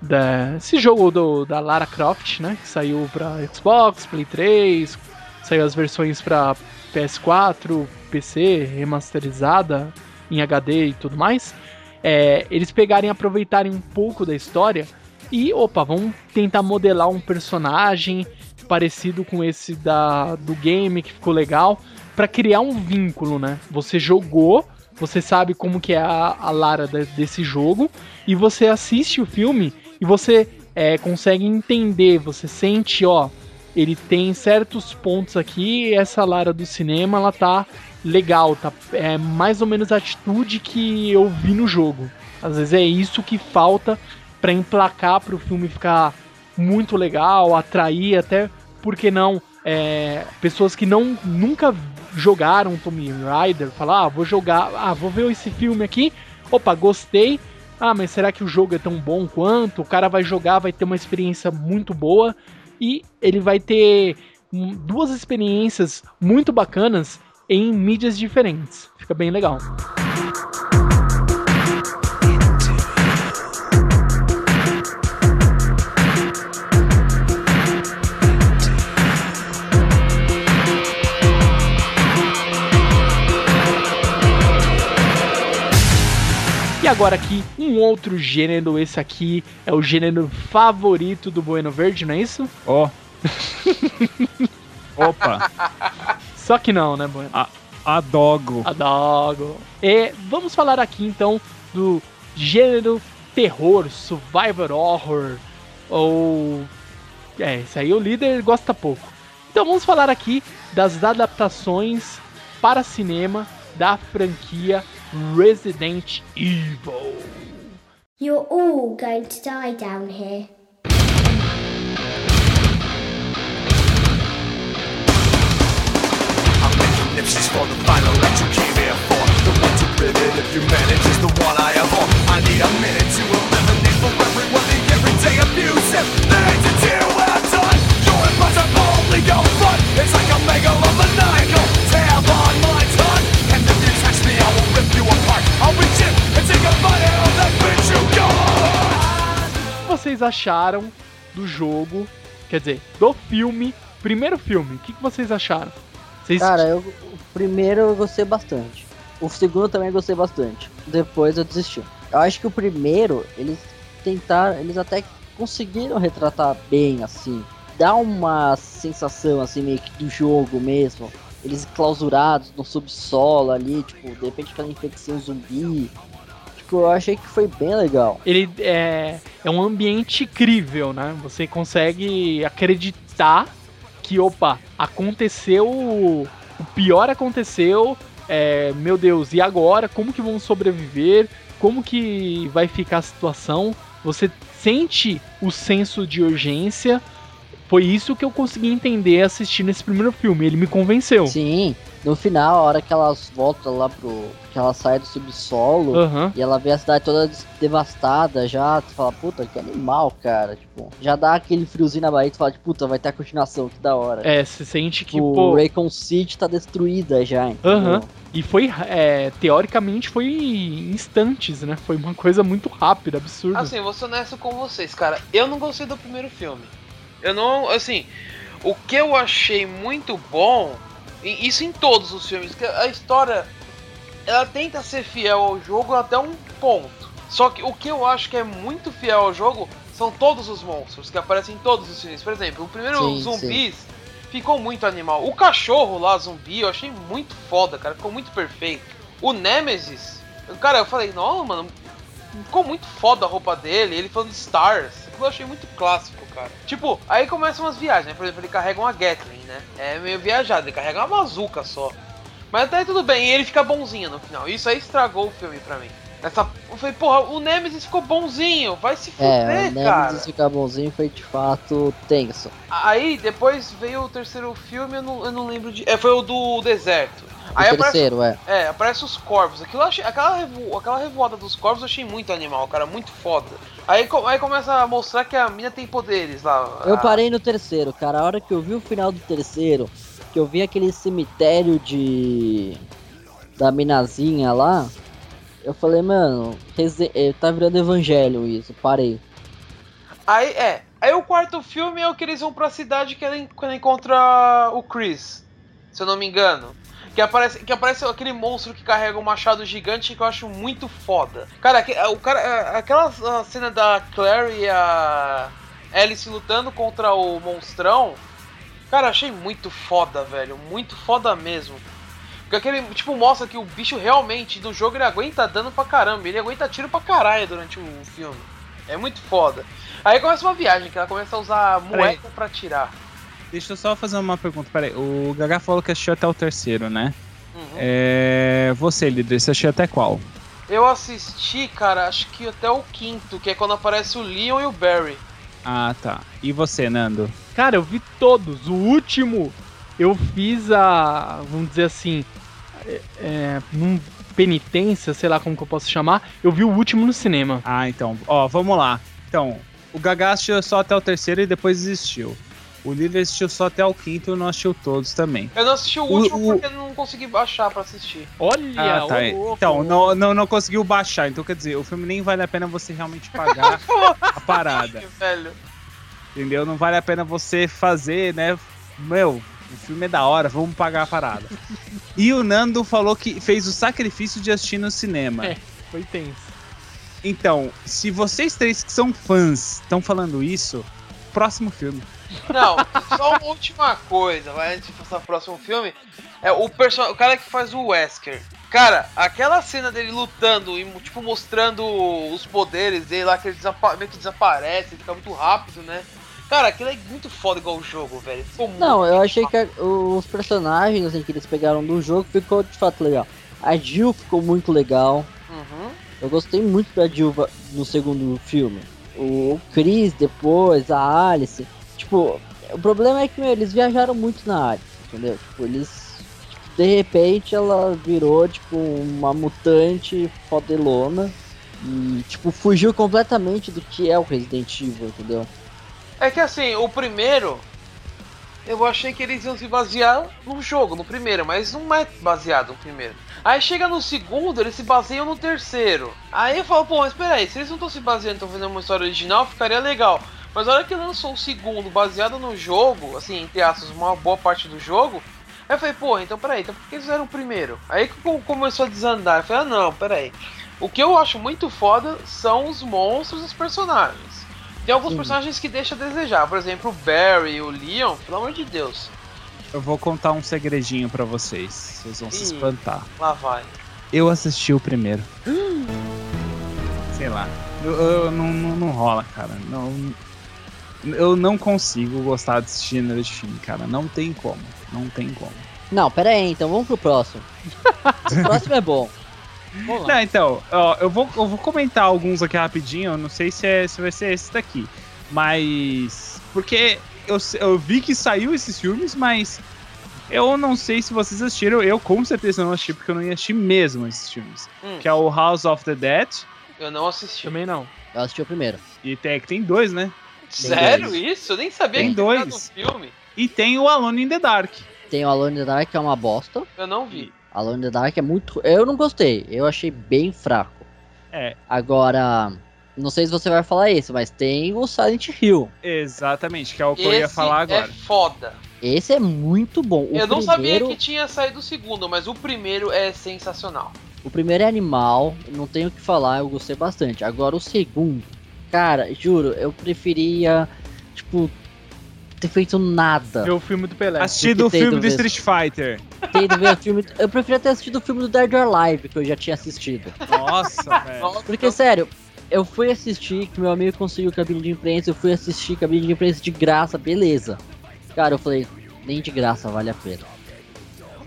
Da, esse jogo do, da Lara Croft, né? Que saiu pra Xbox, Play 3, saiu as versões pra PS4, PC, remasterizada em HD e tudo mais. É, eles pegarem aproveitarem um pouco da história e, opa, vamos tentar modelar um personagem parecido com esse da, do game que ficou legal pra criar um vínculo, né? Você jogou, você sabe como que é a, a Lara de- desse jogo e você assiste o filme e você é, consegue entender, você sente, ó, ele tem certos pontos aqui, essa Lara do cinema, ela tá legal, tá é mais ou menos a atitude que eu vi no jogo. Às vezes é isso que falta pra emplacar pro filme ficar muito legal, atrair até, por que não, é, pessoas que não nunca jogaram Tomb Raider, falar, ah, vou jogar, ah, vou ver esse filme aqui, opa, gostei, ah, mas será que o jogo é tão bom quanto? O cara vai jogar, vai ter uma experiência muito boa e ele vai ter duas experiências muito bacanas em mídias diferentes. Fica bem legal. E agora aqui, um outro gênero, esse aqui é o gênero favorito do Bueno Verde, não é isso? Ó, Opa, Só que não, né, Bueno? adogo. Adogo. E vamos falar aqui então do gênero terror, survivor horror ou é, isso aí o líder gosta pouco. Então vamos falar aqui das adaptações para cinema da franquia Resident Evil. You're all going to die down here. Ellipsis for the final that you came here for. The one to primitive humanity is the one I abhor. I need a minute to eliminate for everyone the everyday abusive things that you have done. Your impossible go front. It's like a megalomaniacal vocês acharam do jogo? Quer dizer, do filme, primeiro filme. O que que vocês acharam? Vocês Cara, eu, o primeiro eu gostei bastante. O segundo também gostei bastante. Depois eu desisti. Eu acho que o primeiro, eles tentaram, eles até conseguiram retratar bem, assim. Dá uma sensação, assim, meio que do jogo mesmo. Eles clausurados no subsolo ali, tipo, de repente aquela infecção zumbi. Tipo, eu achei que foi bem legal. ele é, é um ambiente crível, né? Você consegue acreditar que, opa, aconteceu, o pior aconteceu, é, meu Deus, e agora? Como que vão sobreviver? Como que vai ficar a situação? Você sente o senso de urgência. Foi isso que eu consegui entender assistindo esse primeiro filme. Ele me convenceu. Sim, no final, a hora que elas voltam lá pro. que ela sai do subsolo. Aham. E ela vê a cidade toda devastada já, tu fala, puta, que animal, cara. Tipo, já dá aquele friozinho na barriga, tu fala, tipo, puta, vai ter a continuação, que da hora. É, você sente que, o pô. Raycon City tá destruída já? Aham. E foi, é, teoricamente, foi em instantes, né? Foi uma coisa muito rápida, absurda. Assim, vou ser honesto com vocês, cara. Eu não gostei do primeiro filme. Eu não, assim, o que eu achei muito bom, e isso em todos os filmes, que a história ela tenta ser fiel ao jogo até um ponto. Só que o que eu acho que é muito fiel ao jogo são todos os monstros que aparecem em todos os filmes. Por exemplo, o primeiro Sim, zumbis ficou muito animal. O cachorro lá, zumbi, eu achei muito foda, cara. Ficou muito perfeito. O Nemesis, cara, eu falei, não, mano, ficou muito foda a roupa dele, ele falando Stars. Eu achei muito clássico, cara. Tipo, aí começam umas viagens, né? Por exemplo, ele carrega uma Gatling, né? É meio viajado, ele carrega uma bazuca só. Mas até aí tudo bem, e ele fica bonzinho no final. Isso aí estragou o filme pra mim. Essa, eu falei, porra, o Nemesis ficou bonzinho, vai se fuder, É, o cara. Nemesis ficar bonzinho foi de fato tenso. Aí depois veio o terceiro filme, eu não, eu não lembro de. É, foi o do deserto. O Aí aparece, terceiro, é. é, aparece os corvos. Aquilo achei, aquela, revo, aquela revoada dos corvos eu achei muito animal, cara, muito foda. Aí, aí começa a mostrar que a mina tem poderes lá. Eu a- parei no terceiro, cara. A hora que eu vi o final do terceiro, que eu vi aquele cemitério de. da minazinha lá, eu falei, mano, eh, tá virando evangelho isso, parei. Aí é. Aí o quarto filme é o que eles vão pra cidade que ela, en- quando encontra o Chris. Se eu não me engano. Que aparece, que aparece aquele monstro que carrega um machado gigante que eu acho muito foda. Cara, aque- o cara a- aquela cena da Claire e a Alice lutando contra o monstrão. Cara, achei muito foda, velho. Muito foda mesmo. Porque aquele, tipo, mostra que o bicho realmente do jogo ele aguenta dano pra caramba. Ele aguenta tiro pra caralho durante o filme. É muito foda. Aí começa uma viagem, que ela começa a usar moeda pra atirar. Deixa eu só fazer uma pergunta. Peraí, o Gaga falou que assistiu até o terceiro, né? Uhum. É. Você, líder, você assistiu até qual? Eu assisti, cara, acho que até o quinto, que é quando aparece o Leon e o Barry. Ah, tá. E você, Nando? Cara, eu vi todos. O último, eu fiz a. Vamos dizer assim. É, é, num penitência, sei lá como que eu posso chamar. Eu vi o último no cinema. Ah, então. Ó, vamos lá. Então, o Gaga assistiu só até o terceiro e depois desistiu. O líder assistiu só até o quinto e não assistiu todos também. Eu não assisti o O- último o- porque eu não consegui baixar pra assistir. Olha, Ah, tá. louco. Então, não, não, não conseguiu baixar. Então, quer dizer, o filme nem vale a pena você realmente pagar a parada. Velho. Entendeu? Não vale a pena você fazer, né? Meu, o filme é da hora, vamos pagar a parada. e o Nando falou que fez o sacrifício de assistir no cinema. É. Foi tenso. Então, se vocês três que são fãs estão falando isso, próximo filme. Não, só uma última coisa, vai, antes de passar pro próximo filme. É o, perso o cara que faz o Wesker. Cara, aquela cena dele lutando e, tipo, mostrando os poderes dele lá, que ele desapa meio que desaparece, ele fica muito rápido, né? Cara, aquilo é muito foda igual o jogo, velho. Ficou Não, eu achei que a- os personagens assim, que eles pegaram do jogo ficou de fato legal. A Jill ficou muito legal. Uhum. Eu gostei muito da Jill no segundo filme. O Chris depois, a Alice. Tipo, o problema é que meu, eles viajaram muito na área, entendeu? Tipo, eles. tipo, de repente ela virou, tipo, uma mutante fodelona. E, tipo, fugiu completamente do que é o Resident Evil, entendeu? É que assim, o primeiro. Eu achei que eles iam se basear no jogo, no primeiro, mas não é baseado no primeiro. Aí chega no segundo, eles se baseiam no terceiro. Aí eu falo, pô, mas peraí, se eles não estão se baseando, estão fazendo uma história original, ficaria legal. Mas a hora que lançou o segundo, baseado no jogo, assim, entre aspas, uma boa parte do jogo, aí eu falei, pô, então peraí, então por que eles fizeram o primeiro? Aí que co- começou a desandar, eu falei, ah não, peraí. O que eu acho muito foda são os monstros e os personagens. Tem alguns Sim. personagens que deixam a desejar, por exemplo, o Barry e o Leon, pelo amor de Deus, Eu vou contar um segredinho pra vocês. Vocês vão se Ih. espantar. lá vai. Eu assisti o primeiro. Sei lá. Eu, eu- não, não, não rola, cara. Não, eu não consigo gostar desse gênero de filme, cara. Não tem como. Não tem como. Não, pera aí, então vamos pro próximo. o próximo é bom. Não, então, ó, eu vou, eu vou comentar alguns aqui rapidinho. Eu não sei se, é, se vai ser esse daqui. Mas. Porque eu, eu vi que saiu esses filmes, mas. Eu não sei se vocês assistiram. Eu com certeza não assisti, porque eu não ia assistir mesmo esses filmes. Hum. Que é o House of the Dead. Eu não assisti. Também não. Eu assisti o primeiro. E tem, tem dois, né? Sério dois. isso? Eu nem sabia Tem que tinha dois. no filme. E tem o Alone in the Dark. Tem o Alone in the Dark, que é uma bosta. Eu não vi. Alone in the Dark é muito. Eu não gostei. Eu achei bem fraco. É. Agora. Não sei se você vai falar isso, mas tem o Silent Hill. Exatamente, que é o que eu ia Esse falar é agora. foda. Esse é muito bom. O eu não sabia primeiro- que tinha saído o segundo, mas o primeiro é sensacional. O primeiro é animal, não tenho o que falar, eu gostei bastante. Agora o segundo, cara, juro, eu preferia, tipo, ter feito nada. Ver o filme do Pelé. Assistido o filme do. Street Fighter. Ver o filme. Eu preferia ter assistido o filme do Dead or Alive, que eu já tinha assistido. Nossa, velho. Porque, sério, eu fui assistir, que meu amigo conseguiu cabine de imprensa, eu fui assistir cabine de imprensa de graça, beleza. Cara, eu falei, nem de graça vale a pena.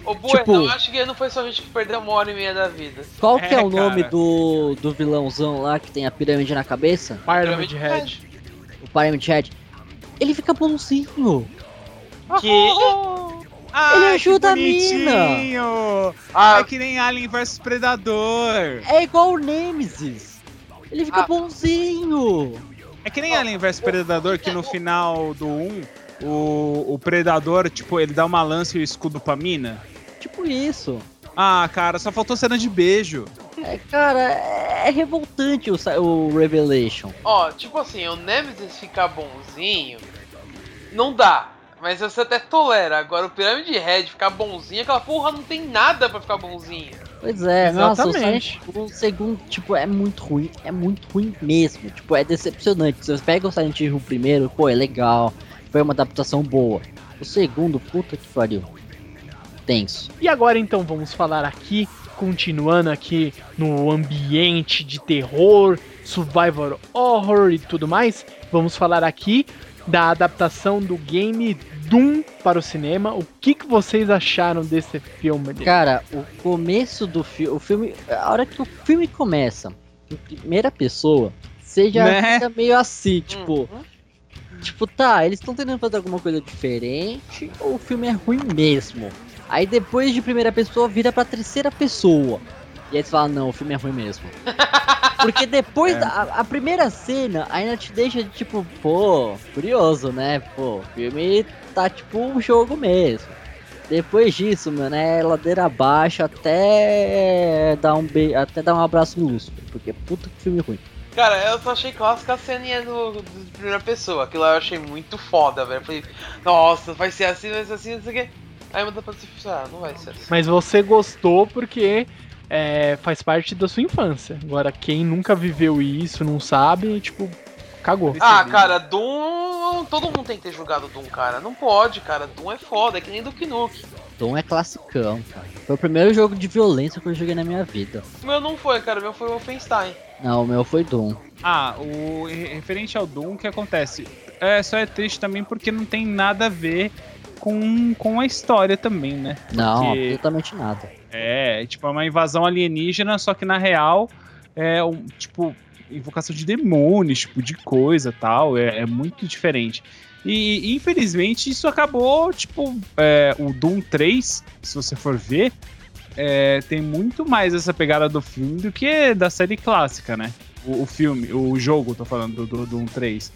Ô, Bueno, tipo- eu acho que não foi só a gente que perdeu uma hora e meia da vida. Qual que é, É, o nome do, do vilãozão lá que tem a pirâmide na cabeça? Pyramid Head. O Pyramid Head. Ele fica bonzinho. Que? Ah, Ele que ajuda a mina. Ah, É que nem Alien vs Predador. É igual o Nemesis. Ele fica Ah. bonzinho. É que nem Alien vs Predador, que no final do 1, o, o Predador, tipo, ele dá uma lança e o escudo pra mina. Tipo isso. Ah, cara, só faltou cena de beijo. É, cara, é é revoltante o, o Revelation. ó, tipo assim, o Nemesis ficar bonzinho, não dá. Mas você até tolera. Agora o Pyramid Head ficar bonzinho, aquela porra não tem nada pra ficar bonzinho. Pois é, nossa, o, Exatamente. Silent- o segundo, tipo, é muito ruim. É muito ruim mesmo. Tipo, é decepcionante. Se você pega o Silent Hill primeiro, pô, é legal. Foi uma adaptação boa. O segundo, puta que pariu. Tenso. E agora então vamos falar aqui, continuando aqui no ambiente de terror, survival horror e tudo mais. Vamos falar aqui da adaptação do game Doom para o cinema. O que, que vocês acharam desse filme? Cara, o começo do filme. O filme. A hora que o filme começa, em primeira pessoa, você já Né? fica meio assim, tipo. Uhum. Tipo, tá, eles estão tentando fazer alguma coisa diferente ou o filme é ruim mesmo? Aí depois de primeira pessoa vira pra terceira pessoa. E aí você fala, não, o filme é ruim mesmo. Porque depois É. da a, a primeira cena ainda te deixa de tipo, pô, curioso, né? Pô, o filme tá tipo um jogo mesmo. Depois disso, mano, é ladeira abaixo até dar um be... até dar um abraço no Lúcifer. Porque puta que filme ruim. Cara, eu só achei clássica a ceninha do, do- de primeira pessoa. Aquilo lá eu achei muito foda, velho. Eu Falei, nossa, vai ser assim, vai ser assim, não sei o quê. Aí manda pra você, ah, não vai ser assim. Mas você gostou porque é, faz parte da sua infância. Agora, quem nunca viveu isso, não sabe, tipo, Cagou. Ah, cara, Doom. Todo mundo tem que ter jogado Doom, cara. Não pode, cara. Doom é foda, é que nem Duke Nuke. Doom é classicão, cara. Foi o primeiro jogo de violência que eu joguei na minha vida. O meu não foi, cara. O meu foi o Wolfenstein. Não, o meu foi Doom. Ah, o re- referente ao Doom, o que acontece? É, só é triste também porque não tem nada a ver com, com a história também, né? Não, Porque- absolutamente nada. É, tipo, é uma invasão alienígena, só que na real é um, tipo, invocação de demônios, tipo, de coisa tal. É, é muito diferente. E infelizmente isso acabou, tipo, é, o Doom 3, se você for ver, é, tem muito mais essa pegada do filme do que da série clássica, né? O, o filme, o jogo, tô falando do, do Doom 3.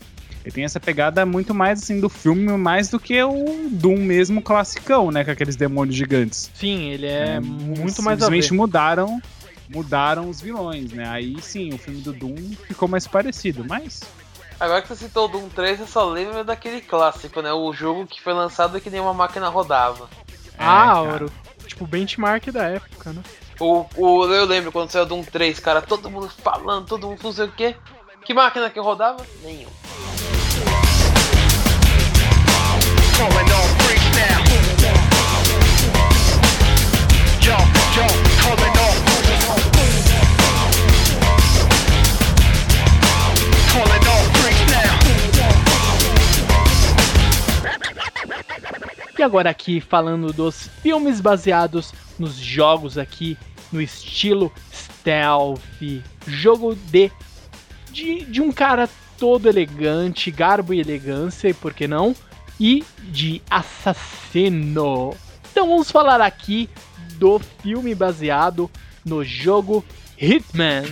Ele tem essa pegada muito mais assim do filme, mais do que o Doom mesmo classicão, né? Com aqueles demônios gigantes. Sim, ele é, muito mais a Simplesmente ver. mudaram, mudaram os vilões, né? Aí sim, o filme do Doom ficou mais parecido, mas Agora que você citou o Doom 3, eu só lembro daquele clássico, né? O jogo que foi lançado que nem uma máquina rodava. Ah, cara. ouro. Tipo, benchmark da época, né? O, o, eu lembro quando saiu o Doom 3, cara, todo mundo falando, todo mundo não sei o quê. Que máquina que rodava? Nenhum. E agora aqui falando dos filmes baseados nos jogos aqui no estilo stealth, jogo de de, de um cara todo elegante, garbo e elegância, e por que não? E de assassino. Então vamos falar aqui do filme baseado no jogo Hitman.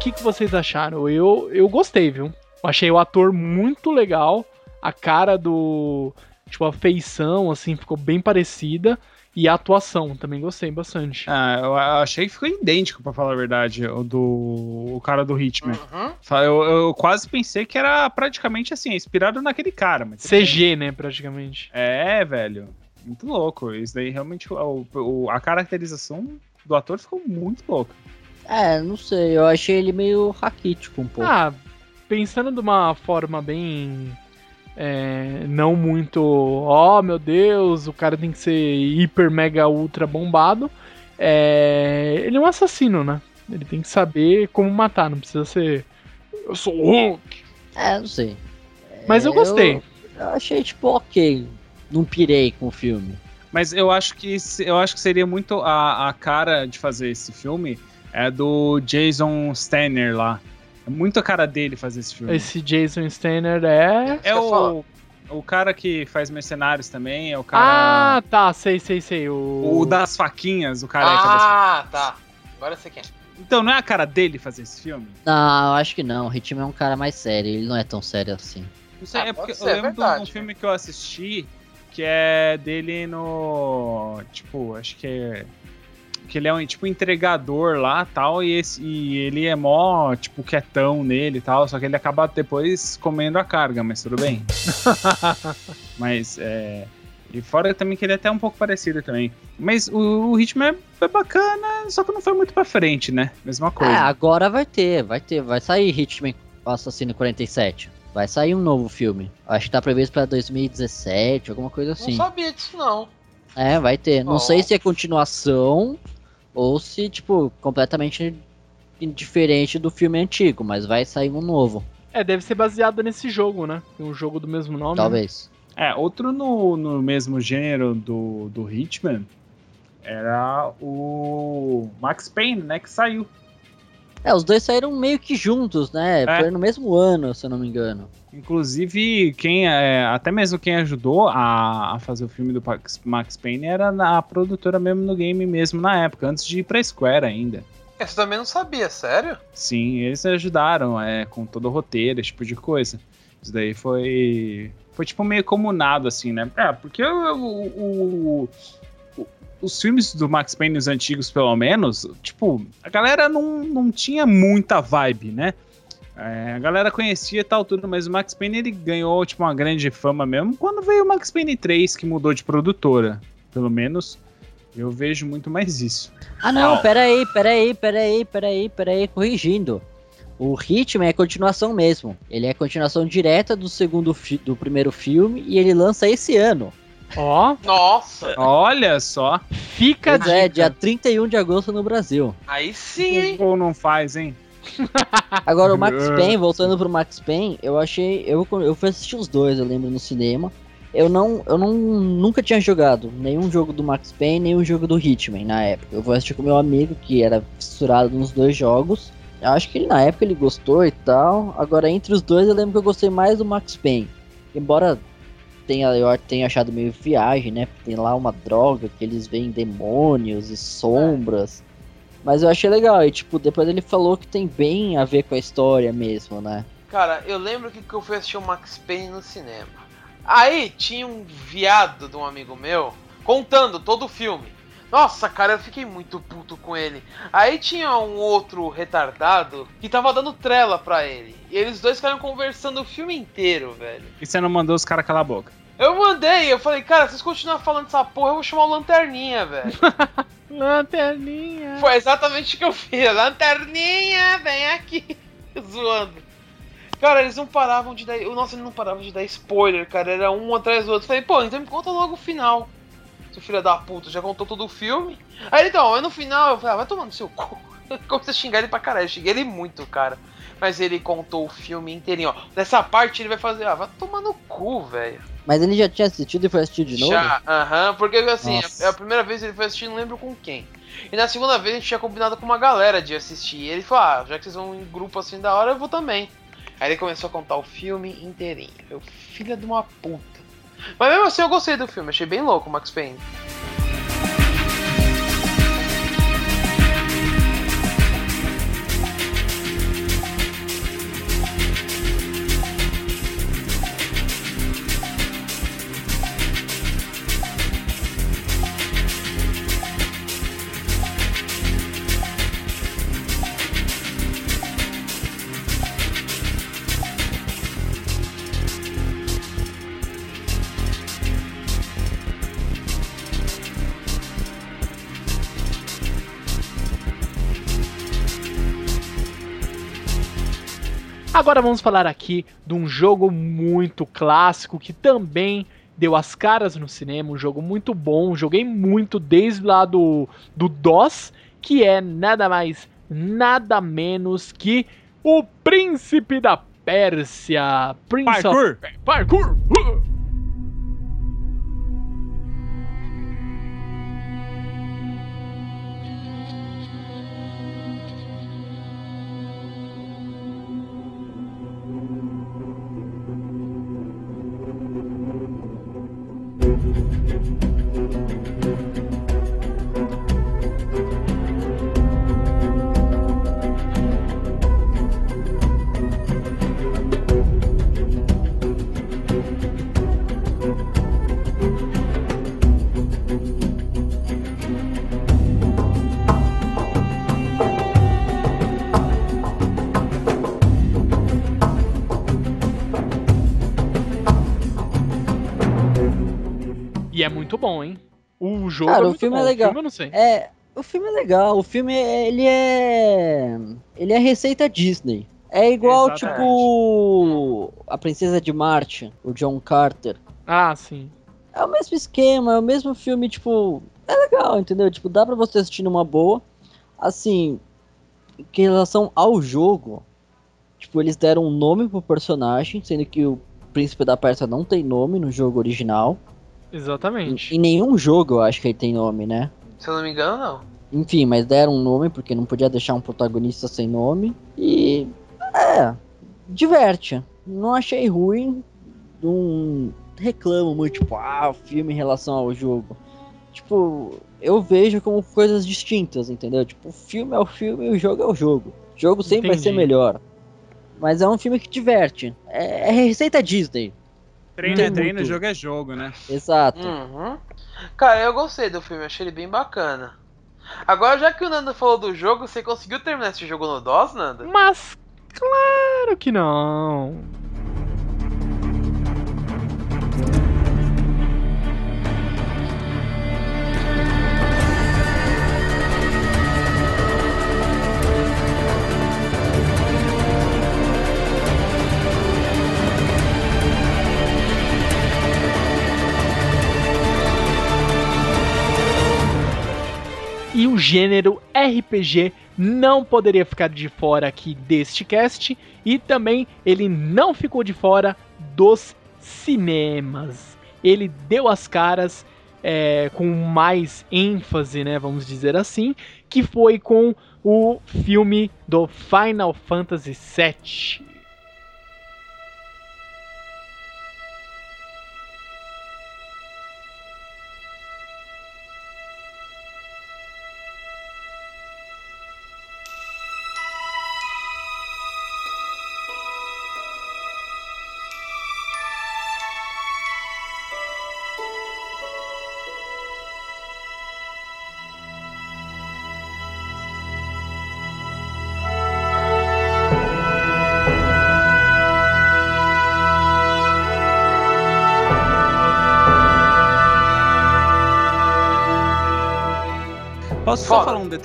Que, que vocês acharam? Eu, eu gostei, viu? Eu achei o ator muito legal. A cara do. Tipo, a feição, assim, ficou bem parecida. E a atuação também gostei bastante. ah, eu achei que ficou idêntico, pra falar a verdade, o do o cara do Hitman. Uhum. Eu, eu quase pensei que era praticamente assim, inspirado naquele cara, mas CG, né, praticamente. É, velho. Muito louco. Isso daí realmente. O, o- a caracterização do ator ficou muito louca. É, não sei, eu achei ele meio raquítico um pouco. Ah, pensando de uma forma bem. é, não muito. Oh meu Deus, o cara tem que ser hiper, mega, ultra bombado. É, ele é um assassino, né? Ele tem que saber como matar, não precisa ser. Eu sou o Hulk. É, não sei. Mas eu É, gostei. Eu achei, tipo, ok. Não pirei com o filme. Mas eu acho que eu acho que seria muito a, a cara de fazer esse filme é do Jason Stanner lá. É muito a cara dele fazer esse filme. Esse Jason Stanner é. é falar. o, o cara que faz mercenários também, é o cara. Ah, tá, sei, sei, sei. O, o das faquinhas, o das Ah, tá. Agora você quer. Então, não é a cara dele fazer esse filme? Não, eu acho que não. O Hitman é um cara mais sério. Ele não é tão sério assim. Não sei, Ah, é porque pode eu ser, lembro de um filme que eu assisti que é dele no. Tipo, acho que é. Que ele é um tipo entregador lá tal, e, esse, e ele é mó, tipo, quietão nele e tal, só que ele acaba depois comendo a carga, mas tudo bem. mas é. E fora também que ele é até um pouco parecido também. Mas o, o Hitman é bacana, só que não foi muito pra frente, né? Mesma coisa. É, agora vai ter, vai ter. Vai sair Hitman Assassino 47. Vai sair um novo filme. Acho que tá previsto pra 2017, alguma coisa assim. Não sabia disso, não. É, vai ter. Não Oh. sei se é continuação ou se, tipo, completamente diferente do filme antigo, mas vai sair um novo, É, deve ser baseado nesse jogo, né? Tem um jogo do mesmo nome. né? talvez. É, outro no, no mesmo gênero do, do Hitman era o Max Payne, né? Que saiu. É, os dois saíram meio que juntos, né? É. Foi no mesmo ano, se eu não me engano. Inclusive, quem é, até mesmo quem ajudou a, a fazer o filme do Max Payne era a produtora mesmo no game mesmo na época, antes de ir pra Square ainda. Esse também não sabia, sério? Sim, eles ajudaram é, com todo o roteiro, esse tipo de coisa. Isso daí foi. Foi tipo meio comunado, assim, né? É, porque o- o- o- os filmes do Max Payne, os antigos, pelo menos, tipo, a galera não, não tinha muita vibe, né? É, a galera conhecia e tal, tudo, mas o Max Payne ele ganhou tipo, uma grande fama mesmo quando veio o Max Payne 3, que mudou de produtora. Pelo menos eu vejo muito mais isso. Ah não, Não. peraí, peraí, peraí, peraí, peraí, corrigindo. O Hitman é continuação mesmo. Ele é continuação direta do segundo do primeiro filme e ele lança esse ano. Ó, Nossa, Olha só, fica a Pois é, dia 31 de agosto no Brasil. aí sim, hein? ou não faz, hein? Agora, o Max Payne, voltando pro Max Payne, eu achei. Eu, eu fui assistir os dois, eu lembro, no cinema. Eu não. Eu não nunca tinha jogado nenhum jogo do Max Payne, nenhum jogo do Hitman na época. Eu fui assistir com meu amigo, que era fissurado nos dois jogos. Eu acho que ele na época ele gostou e tal. Agora, entre os dois, eu lembro que eu gostei mais do Max Payne. Embora tenha, eu tenha achado meio viagem, né? Porque tem lá uma droga que eles veem demônios e sombras. Mas eu achei legal. E, tipo, depois ele falou que tem bem a ver com a história mesmo, né? Cara, eu lembro que que eu fui assistir o Max Payne no cinema. Aí tinha um viado de um amigo meu contando todo o filme. Nossa, cara, eu fiquei muito puto com ele. Aí tinha um outro retardado que tava dando trela pra ele. E eles dois ficaram conversando o filme inteiro, velho. E você não mandou os caras calar a boca. Eu mandei, eu falei, cara, vocês continuam falando dessa porra, eu vou chamar o Lanterninha, velho. Lanterninha. Foi exatamente o que eu fiz. Lanterninha, vem aqui. Zoando. Cara, eles não paravam de dar. Nossa, eles não paravam de dar spoiler, cara. Era um atrás do outro. Falei, pô, então me conta logo o final. Seu filho da puta, já contou todo o filme. Aí então, aí no final eu falei, ah, vai tomar no seu cu. Comecei a xingar ele pra caralho. Eu xinguei ele muito, cara. Mas ele contou o filme inteirinho, ó. Nessa parte ele vai fazer, ah, vai tomar no cu, velho. Mas ele já tinha assistido e foi assistir de novo? Já, aham, porque assim, Nossa. a, a primeira vez ele foi assistir, não lembro com quem. E na segunda vez a gente tinha combinado com uma galera de assistir. E ele falou, ah, já que vocês vão em grupo assim da hora, eu vou também. Aí ele começou a contar o filme inteirinho. Eu, filha de uma puta. Mas mesmo assim eu gostei do filme, achei bem louco o Max Payne. Agora vamos falar aqui de um jogo muito clássico que também deu as caras no cinema, um jogo muito bom, joguei muito desde lá do, do DOS, que é nada mais, nada menos que o Príncipe da Pérsia. Prince Parkour. Of... Parkour! Uh! Bom, hein? O jogo Cara, é o filme é bom, legal. O filme eu não sei. É, o filme é legal. O filme, é- ele é. Ele é receita Disney. É igual, Exatamente. tipo. A Princesa de Marte, o John Carter. Ah, sim. É o mesmo esquema, é o mesmo filme, tipo. É legal, entendeu? Tipo, dá pra você assistir numa boa. Assim, em relação ao jogo, tipo, eles deram um nome pro personagem, sendo que o Príncipe da Pérsia não tem nome no jogo original. Em, Exatamente. em nenhum jogo eu acho que ele tem nome, né? Se eu não me engano, não. Enfim, mas deram um nome, porque não podia deixar um protagonista sem nome. E. É. Diverte. Não achei ruim. Não reclamo muito, tipo, ah, o filme em relação ao jogo. Tipo, eu vejo como coisas distintas, entendeu? Tipo, o filme é o filme e o jogo é o jogo. O jogo sempre vai ser Entendi. melhor. Mas é um filme que diverte. É, é receita Disney. Treino é treino, muito. jogo é jogo, né? Exato. Uhum. Cara, eu gostei do filme, achei ele bem bacana. Agora, já que o Nando falou do jogo, você conseguiu terminar esse jogo no DOS, Nando? Mas claro que não. Gênero RPG não poderia ficar de fora aqui deste cast e também ele não ficou de fora dos cinemas. Ele deu as caras é, com mais ênfase, né, vamos dizer assim, que foi com o filme do Final Fantasy VII.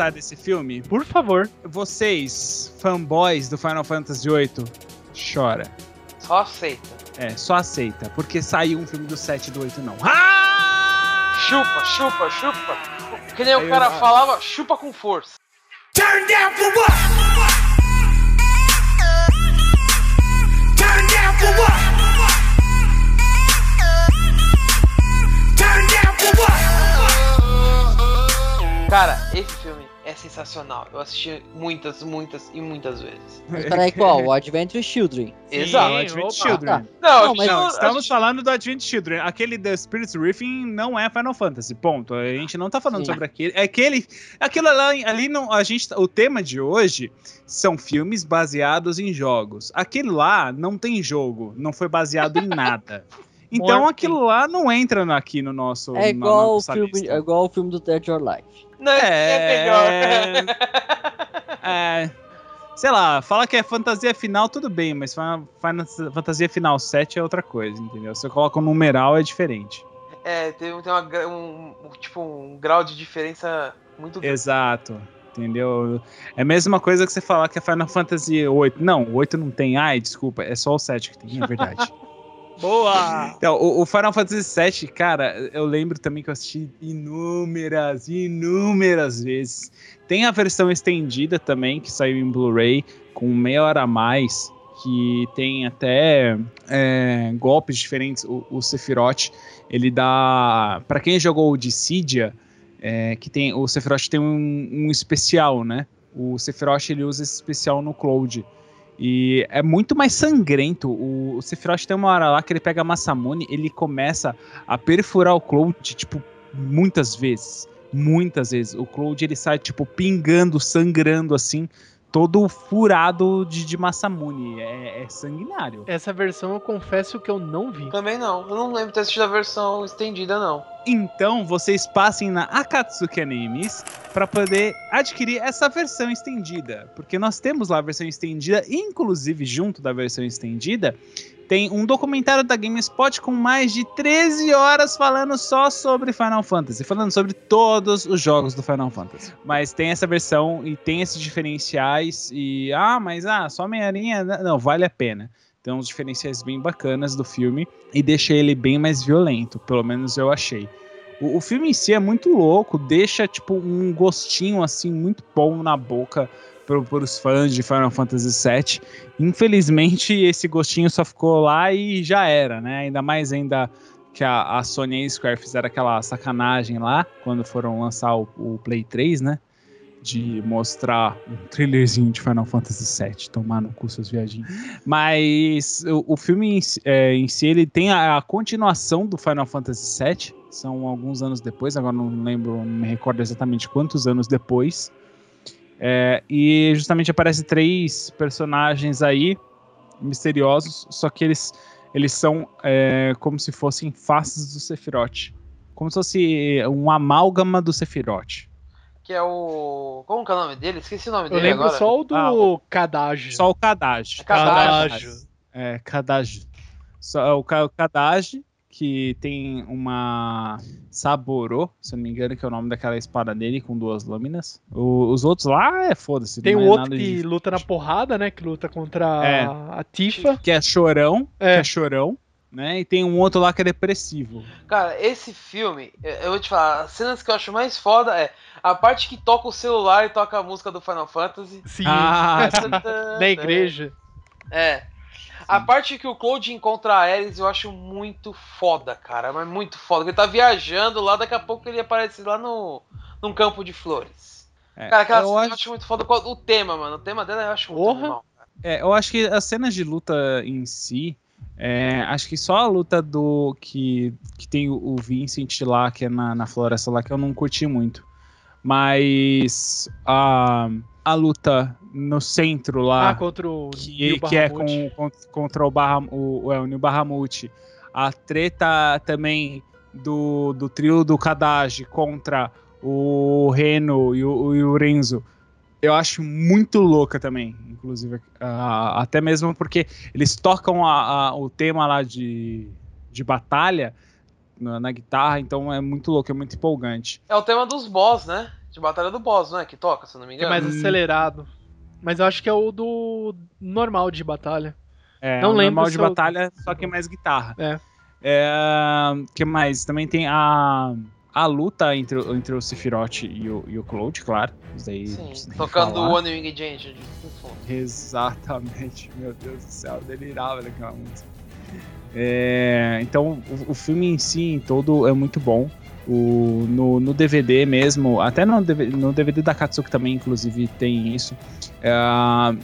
Detalhe desse filme? Por favor. Vocês, fanboys do Final Fantasy VIII, chora. Só aceita. É, só aceita, porque saiu um filme do 7 e do 8 não. Ah! Chupa, chupa, chupa. Que nem Aí o cara eu- falava, chupa com força. Turn down for what? Turn down for what? Turn down for what? Cara, esse filme sensacional. Eu assisti muitas, muitas e muitas vezes. Mas peraí, qual? O Adventure Children. Exato. o Advent. Children. Não, Não, mas- Não, estamos gente- falando do Advent Children. Aquele The Spirits Riffing não é Final Fantasy, ponto. A gente não tá falando Sim. sobre aquele. É aquele. Aquilo lá, ali não. A gente, o tema de hoje são filmes baseados em jogos. Aquele lá não tem jogo, não foi baseado em nada. Então Morto. aquilo lá não entra na- aqui no nosso. É na igual, o nossa filme, lista. é igual o filme do Dead or Alive. Não, esse é melhor. É, sei lá, fala que é fantasia final, tudo bem, mas fa- fa- fantasia final 7 é outra coisa, entendeu? Se eu coloco um numeral é diferente. É, tem, tem uma um, um- tipo, um grau de diferença muito grande. Exato. Entendeu? É a mesma coisa que você falar que é Final Fantasy 8. Não, o 8 não tem. Ai, desculpa, é só o 7 que tem, é verdade. Boa! Então, o, o Final Fantasy VII, cara, eu lembro também que eu assisti inúmeras, inúmeras vezes. Tem a versão estendida também, que saiu em Blu-ray, com meia hora a mais, que tem até é, golpes diferentes. O, o Sephiroth, ele dá. Pra quem jogou o Dissidia, é, que tem. O Sephiroth tem um, um especial, né? O Sephiroth ele usa esse especial no Cloud. E é muito mais sangrento. O, o Sephiroth tem uma hora lá que ele pega a Masamune, ele começa a perfurar o Cloud, tipo, muitas vezes. Muitas vezes. O Cloud ele sai, tipo, pingando, sangrando assim, todo furado de, de Masamune. É, é sanguinário. Essa versão eu confesso que eu não vi. Também não. Eu não lembro de ter assistido a versão estendida, não. Então vocês passem na Akatsuki Animes para poder adquirir essa versão estendida, porque nós temos lá a versão estendida, inclusive junto da versão estendida, tem um documentário da GameSpot com mais de 13 horas falando só sobre Final Fantasy, falando sobre todos os jogos do Final Fantasy. Mas tem essa versão e tem esses diferenciais e ah, mas ah, só Meia-Aranha, não, vale a pena. Tem uns diferenciais bem bacanas do filme e deixa ele bem mais violento, pelo menos eu achei. O, o filme em si é muito louco, deixa tipo um gostinho assim muito bom na boca para os fãs de Final Fantasy VII. Infelizmente esse gostinho só ficou lá e já era, né? Ainda mais ainda que a, a Sony e a Square fizeram aquela sacanagem lá quando foram lançar o, o Play 3, né? de mostrar um trailerzinho de Final Fantasy VII, tomar no cu seus viadinhos. Mas o, o filme em, é, em si, ele tem a, a continuação do Final Fantasy VII, são alguns anos depois, agora não lembro, não me recordo exatamente quantos anos depois. É, e justamente aparece três personagens aí, misteriosos, só que eles, eles são é, como se fossem faces do Sephiroth. Como se fosse um amálgama do Sephiroth. Que é o. Como que é o nome dele? Esqueci o nome Eu dele lembro agora. só o do Ah, Kadaj. Só o Kadaj. É Kadaj. É, Kadaj. Só o Ka- o Kadaj, que tem uma Saboro, se eu não me engano, que é o nome daquela espada dele com duas lâminas. O- os outros lá é foda-se. Tem não um é outro nada que de- luta na porrada, né? Que luta contra É. a Tifa. Que é chorão, É. que é chorão, né? E tem um outro lá que é depressivo. Cara, esse filme, eu vou te falar, as cenas que eu acho mais foda é a parte que toca o celular e toca a música do Final Fantasy. Sim. Ah, na igreja. É. A parte que o Cloud encontra a Ares eu acho muito foda, cara. Mas muito foda. Ele tá viajando lá, daqui a pouco ele aparece lá no, num campo de flores. É, Cara, aquela eu cena eu acho- acho muito foda. O tema, mano. O tema dela eu acho muito Porra. animal. É, eu acho que as cenas de luta em si, é, acho que só a luta do que, que tem o, Vincent lá, que é na, na floresta lá, que eu não curti muito. Mas a, a luta no centro lá, Ah, contra o que, que é com, con- contra o, Barra, o, é, o Neil Bahamut, a treta também do, do trio do Kadaj contra o Reno e o, e o Renzo, eu acho muito louca também, inclusive, ah, até mesmo porque eles tocam a- a- o tema lá de, de batalha na, na guitarra, então é muito louco, é muito empolgante. É o tema dos boss, né? De Batalha do Boss, não é? Que toca, se não me Que é engano. mais acelerado. Mas eu acho que é o do normal de batalha. É, Não lembro normal de eu- batalha, só que mais guitarra. É. É, que mais? Também tem a, a luta entre, o- entre o Sephiroth e o, e o Cloud, claro. Isso daí Sim, tocando falar. o One Wing Giant de fundo. Exatamente, meu Deus do céu, delirava naquela música. É, então, o, o filme em si, em todo, é muito bom. O, no, no DVD mesmo, até no no DVD da Katsuki também, inclusive, tem isso. É,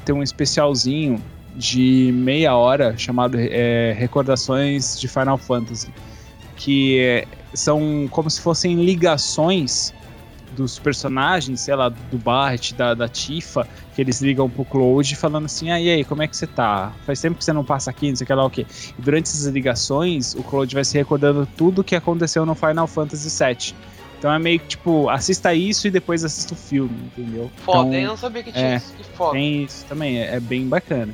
tem um especialzinho de meia hora chamado é, Recordações de Final Fantasy, que é, são como se fossem ligações dos personagens, sei lá, do Bart, da, da Tifa, que eles ligam pro Cloud falando assim, ah, e aí, como é que você tá? Faz tempo que você não passa aqui, não sei o que lá, o quê. E durante essas ligações, o Cloud vai se recordando tudo o que aconteceu no Final Fantasy VII. Então é meio que, tipo, assista isso e depois assista o filme, entendeu? Foda, então, eu não sabia que tinha é, isso. Que foda. Tem isso também, é, é bem bacana.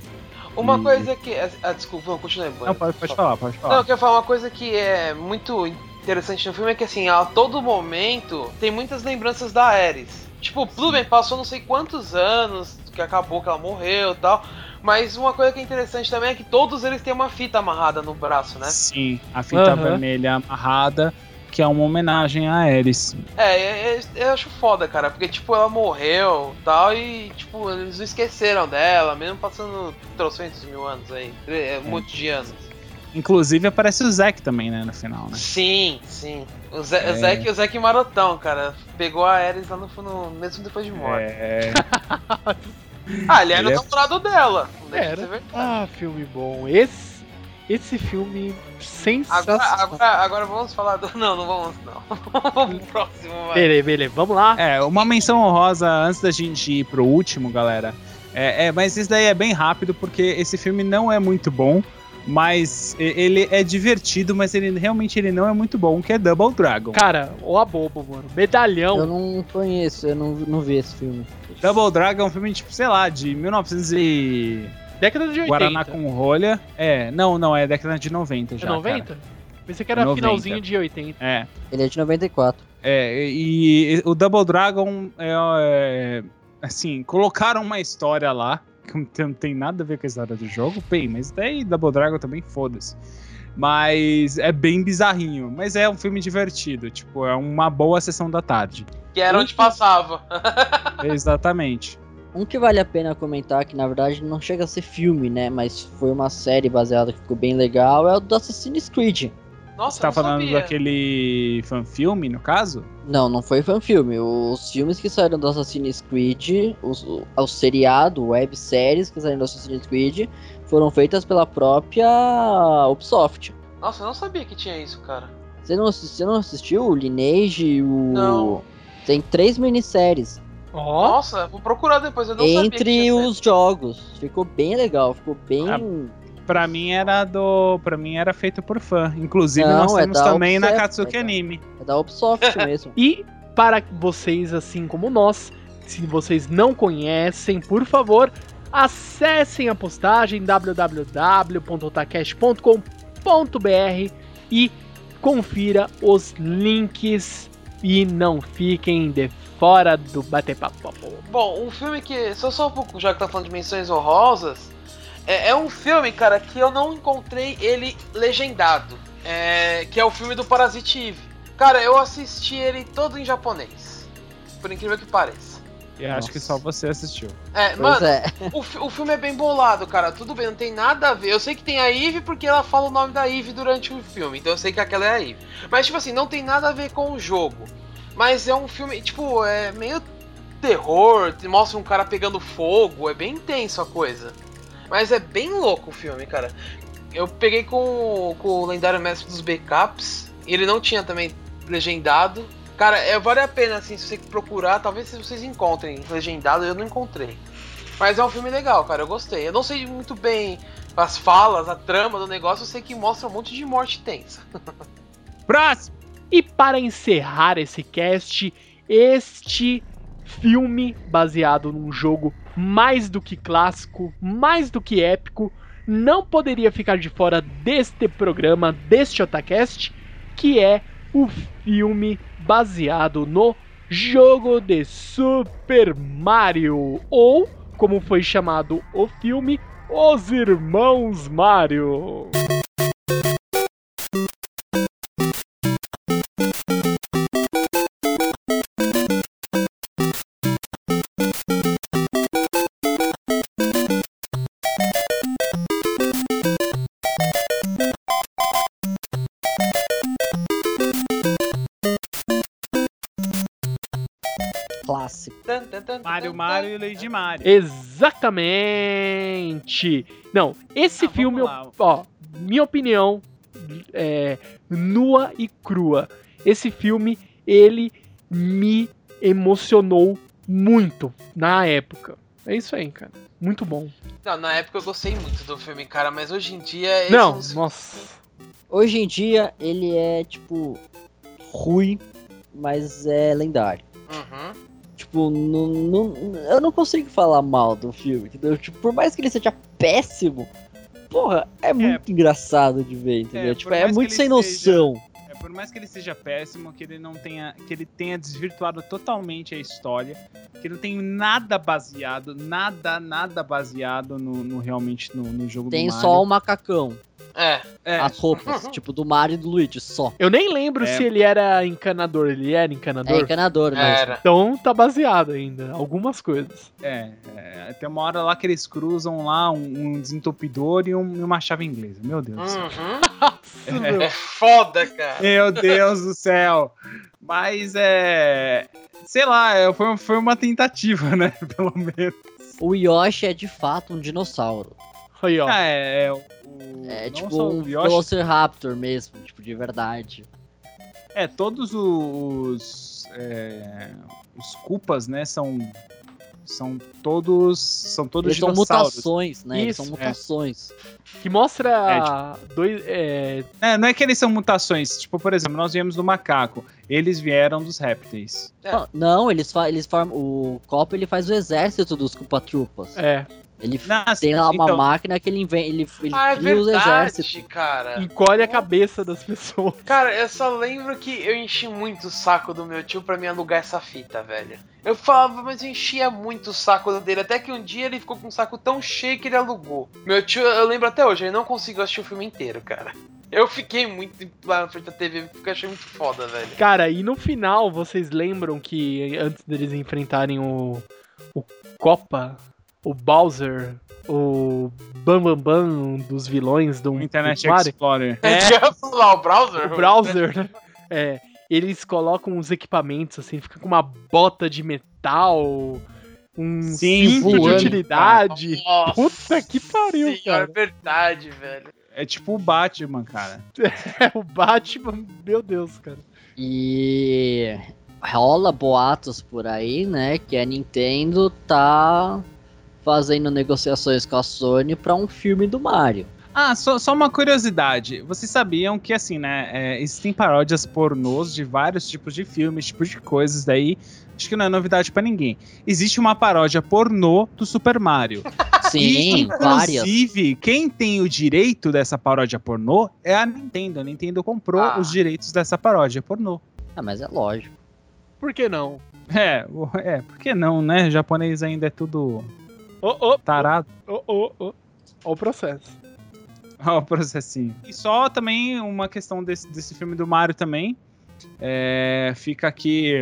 Uma E- coisa que. Ah, desculpa, não, continue. Não, pode, pode falar, pode Não, falar. eu quero falar uma coisa que é muito interessante no filme é que assim, a todo momento tem muitas lembranças da Ares. Tipo, tudo bem, passou não sei quantos anos que acabou que ela morreu e tal. Mas uma coisa que é interessante também é que todos eles têm uma fita amarrada no braço, né? Sim, a fita Aham. vermelha amarrada, que é uma homenagem a Ares. É, é, é, eu acho foda, cara, porque tipo, ela morreu e tal, e tipo, eles não esqueceram dela, mesmo passando trocentos mil anos aí, é, muitos de anos. Inclusive aparece o Zack também, né, no final, né? Sim, sim. O, Zé, É. o Zack, o Zack Marotão, cara, pegou a Ares lá no, no mesmo depois de morte. É, Ah, ele era Ele é- o namorado dela. Não deixa de Era. ser verdade. Ah, filme bom. Esse, esse filme sensacional. Agora, agora, agora vamos falar do. Não, não vamos, não. Vamos pro próximo, vai. Beleza, beleza. Vamos lá. É, uma menção honrosa antes da gente ir pro último, galera. É, é, mas isso daí é bem rápido, porque esse filme não é muito bom, mas ele é divertido, mas ele realmente ele não é muito bom, que é Double Dragon. Cara, o abobo, mano. Medalhão. Eu não conheço, eu não, não vi esse filme. Double Dragon é um filme, tipo, sei lá, de 1900 e... Década de 80. Guaraná com rolha. É, não, não, é década de 90 É já, 90? cara. Pensei que era 90. finalzinho de 80. É. Ele é de 94. É, e, e o Double Dragon é, é, assim, colocaram uma história lá que não tem, nada a ver com a história do jogo, bem, mas daí Double Dragon também foda-se. Mas é bem bizarrinho, mas é um filme divertido, tipo, é uma boa sessão da tarde. Que era onde passava. Exatamente. Um que vale a pena comentar, que na verdade não chega a ser filme, né? Mas foi uma série baseada que ficou bem legal, é o do Assassin's Creed. Nossa, Você tá falando sabia. daquele fanfilme, no caso? Não, não foi fanfilme. Os filmes que saíram do Assassin's Creed, os, o, o seriado, webséries que saíram do Assassin's Creed, foram feitas pela própria Ubisoft. Nossa, eu não sabia que tinha isso, cara. Você não, você não assistiu o Lineage? O... Não. Tem três minisséries Ó, Nossa, vou procurar depois, eu não sabia que entre tinha os jogos. Ficou bem legal, ficou bem. Ah, Pra mim era do. Pra mim era feito por fã. Inclusive, Não, nós é temos também na Ubisoft, Katsuki é da- Anime. É da Ubisoft mesmo. E para vocês, assim como nós, se vocês não conhecem, por favor, acessem a postagem www.otacast.com.br e confira os links e não fiquem de fora do bate-papo. Bom, um filme que. Só só um pouco, já que tá falando de menções honrosas. É, é um filme, cara, que eu não encontrei ele legendado. É, que é o filme do Parasite Eve. Cara, eu assisti ele todo em japonês. Por incrível que pareça. Eu acho que só você assistiu. É, Pois mano, é. o, o filme é bem bolado, cara. Tudo bem, não tem nada a ver. Eu sei que tem a Eve porque ela fala o nome da Eve durante o filme. Então eu sei que aquela é a Eve. Mas, tipo assim, não tem nada a ver com o jogo. Mas é um filme, tipo, é meio terror. te Mostra um cara pegando fogo. É bem intenso a coisa. Mas é bem louco o filme, cara. Eu peguei com, com o lendário mestre dos backups. Ele não tinha também legendado. Cara, é, vale a pena, assim, se você procurar, talvez vocês encontrem legendado, eu não encontrei. Mas é um filme legal, cara, eu gostei. Eu não sei muito bem as falas, a trama do negócio, eu sei que mostra um monte de morte tensa. Próximo! E para encerrar esse cast, este filme baseado num jogo mais do que clássico, mais do que épico, não poderia ficar de fora deste programa, deste Otacast, que é o filme baseado no jogo de Super Mario, ou como foi chamado o filme, Os Irmãos Mario. Mario Mario e. Lady Mario. Exatamente. Não, esse Ah, filme, lá. ó, minha opinião, é nua e crua. Esse filme, ele me emocionou muito na época. É isso aí, cara. Muito bom. Não, na época eu gostei muito do filme, cara, mas hoje em dia. Não, se- nossa. Hoje em dia ele é tipo ruim, mas é lendário. Uhum. Tipo, não, não- eu não consigo falar mal do filme, entendeu? Tipo, por mais que ele seja péssimo, porra, é muito engraçado de ver, entendeu? É, tipo, é muito sem seja- noção. É, por mais que ele seja péssimo, que ele não tenha. que ele tenha desvirtuado totalmente a história, que não tem nada baseado, nada, nada baseado no, no- realmente no, no jogo Tem do Mario. só o macacão, É. É, as roupas, tipo, do Mario e do Luigi, só. Eu nem lembro É. se ele era encanador. Ele era É encanador? encanador mesmo. Era. Então tá baseado ainda. Algumas coisas. é, é, tem uma hora lá que eles cruzam lá um, um desentupidor e, um- e uma chave inglesa. Meu Deus do céu. Uhum. Meu. É foda, cara. Meu Deus do céu. Mas é. Sei lá, é, foi, foi uma tentativa, né? Pelo menos. O Yoshi é de fato um dinossauro. Aí, ó. Ah, é, é, o, É não tipo só um o Yoshi, Velociraptor mesmo, tipo, de verdade. É, todos os. é, os culpas, né? São. São todos. São todos Eles são mutações, né? Eles Isso, são é. mutações. Que mostra dois. É, É, não é que eles são mutações. Tipo, por exemplo, nós viemos do macaco. Eles vieram dos répteis. É. Não, eles, fa eles formam. O Copa ele faz o exército dos Culpa-Trupas. é, Ele Nossa, tem lá uma então, máquina que ele inventa. Ele, ele Ah, é cria os exércitos. verdade, cara. encolhe a cabeça das pessoas. Cara, eu só lembro que eu enchi muito o saco do meu tio pra me alugar essa fita, velho. Eu falava, mas eu enchia muito o saco dele, até que um dia ele ficou com um saco tão cheio que ele alugou. Meu tio, eu lembro até hoje, ele não conseguiu assistir o filme inteiro, cara. Eu fiquei muito lá na frente da TV, porque achei muito foda, velho. Cara, e no final, vocês lembram que antes deles enfrentarem o. O Copa. O Bowser, o Bam Bam Bam dos vilões do Internet do Explorer. É. É, falar o browser? o browser, né? É, eles colocam uns equipamentos assim, fica com uma bota de metal, um Sim, cinto de voando, utilidade. Nossa Puta que pariu, senhora, cara. É verdade, velho. é tipo o Batman, cara. É o Batman, meu Deus, cara. E rola boatos por aí, né? Que a Nintendo tá fazendo negociações com a Sony pra um filme do Mario. Ah, só, só uma curiosidade. Vocês sabiam que, assim, né? é, existem paródias pornôs de vários tipos de filmes, tipos de coisas, daí. Acho que não é novidade pra ninguém. Existe uma paródia pornô do Super Mario. Sim, e, várias. inclusive, quem tem o direito dessa paródia pornô é a Nintendo. A Nintendo comprou Ah. os direitos dessa paródia pornô. Ah, mas é lógico. Por que não? É, o- é, por que não, né? japonês ainda é tudo Ô, ô, tarado. ô, ô, ô. Ó o processo. Ó, o processinho. E só também uma questão desse, desse filme do Mario também. É, fica aqui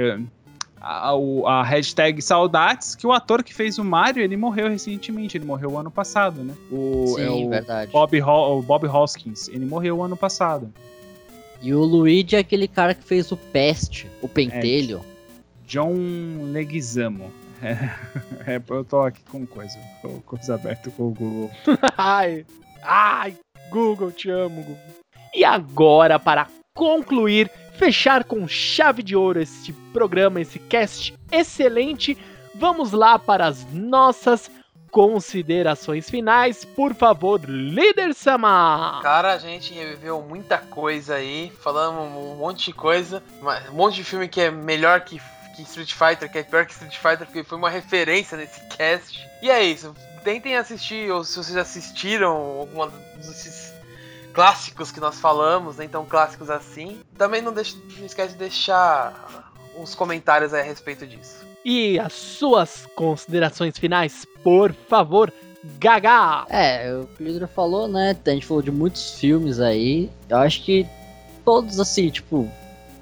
a, o- a hashtag saudades, que o ator que fez o Mario, ele morreu recentemente, ele morreu ano passado, né? O, Sim, é o verdade. Bob, Ho- o Bob Hoskins, ele morreu ano passado. E o Luigi é aquele cara que fez o Peste, o pentelho. John Leguizamo. É, é, eu tô aqui com coisa, com coisa aberta com o Google. Ai, ai, Google, te amo, Google. E agora, para concluir, fechar com chave de ouro este programa, esse cast excelente, vamos lá para as nossas considerações finais. Por favor, líder Sama! Cara, a gente reviveu muita coisa aí, falamos um monte de coisa, mas- um monte de filme que é melhor que, que Street Fighter, que é pior que Street Fighter, porque foi uma referência nesse cast. E é isso, tentem assistir, ou se vocês assistiram alguma desses clássicos que nós falamos, nem tão clássicos assim. Também não, deixe, não esquece de deixar uns comentários aí a respeito disso. E as suas considerações finais, por favor, Gaga! É, o que o líder falou, né? A gente falou de muitos filmes aí. Eu acho que todos, assim, tipo,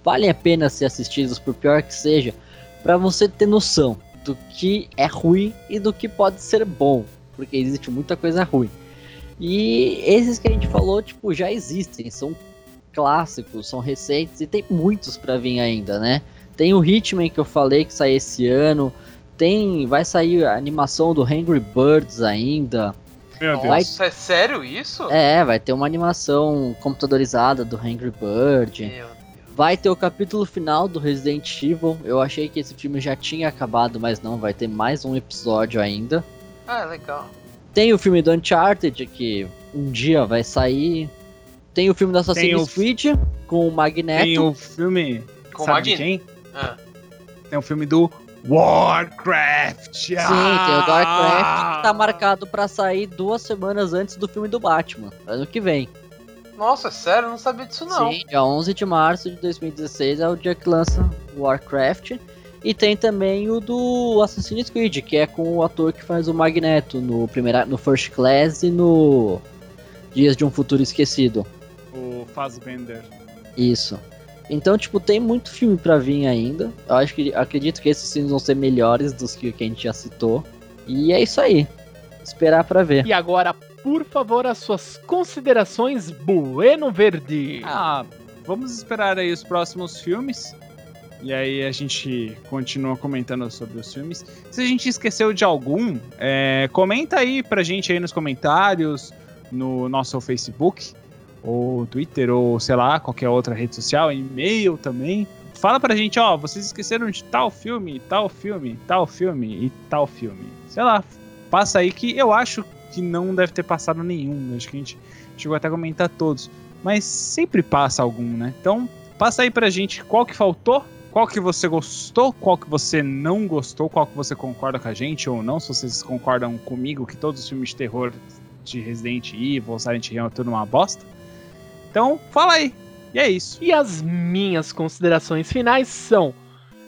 valem a pena ser assistidos, por pior que seja, pra você ter noção do que é ruim e do que pode ser bom. Porque existe muita coisa ruim. E esses que a gente falou, tipo, já existem, são clássicos, são recentes e tem muitos pra vir ainda, né? Tem o Hitman que eu falei que sai esse ano. Tem, vai sair a animação do Angry Birds ainda. Meu Deus. Vai- é sério isso? É, vai ter uma animação computadorizada do Angry Bird. Meu Vai ter o capítulo final do Resident Evil. Eu achei que esse filme já tinha acabado, mas não, vai ter mais um episódio ainda. Ah, legal. Tem o filme do Uncharted, que um dia vai sair. Tem o filme do Assassin's Tem o- Creed, com o Magneto. Tem o filme. Com sabe Magneto. quem? Ah. Tem o filme do Warcraft. Sim, tem o Warcraft, que tá marcado pra sair duas semanas antes do filme do Batman, ano que vem. Nossa, é sério? Eu não sabia disso não. Sim, dia 11 de março de 2016 é o dia que lança Warcraft. E tem também o do Assassin's Creed, que é com o ator que faz o Magneto no, primeira, no First Class e no Dias de um Futuro Esquecido. O Fassbender. Isso. Então, tipo, tem muito filme pra vir ainda. Eu acho que acredito que esses filmes vão ser melhores dos que, que a gente já citou. E é isso aí. Esperar pra ver. E agora, por favor, as suas considerações, Bueno Verde. Ah, vamos esperar aí os próximos filmes. E aí a gente continua comentando sobre os filmes. Se a gente esqueceu de algum, é, comenta aí pra gente aí nos comentários, no nosso Facebook, ou Twitter, ou sei lá, qualquer outra rede social, e-mail também. Fala pra gente, ó, vocês esqueceram de tal filme, tal filme, tal filme e tal filme. Sei lá, passa aí que eu acho que não deve ter passado nenhum. Acho que a gente chegou até a comentar todos. Mas sempre passa algum, né? Então, passa aí pra gente qual que faltou, qual que você gostou, qual que você não gostou, qual que você concorda com a gente ou não. Se vocês concordam comigo que todos os filmes de terror de Resident Evil, Silent Hill é tudo uma bosta. Então, fala aí. E é isso. E as minhas considerações finais são: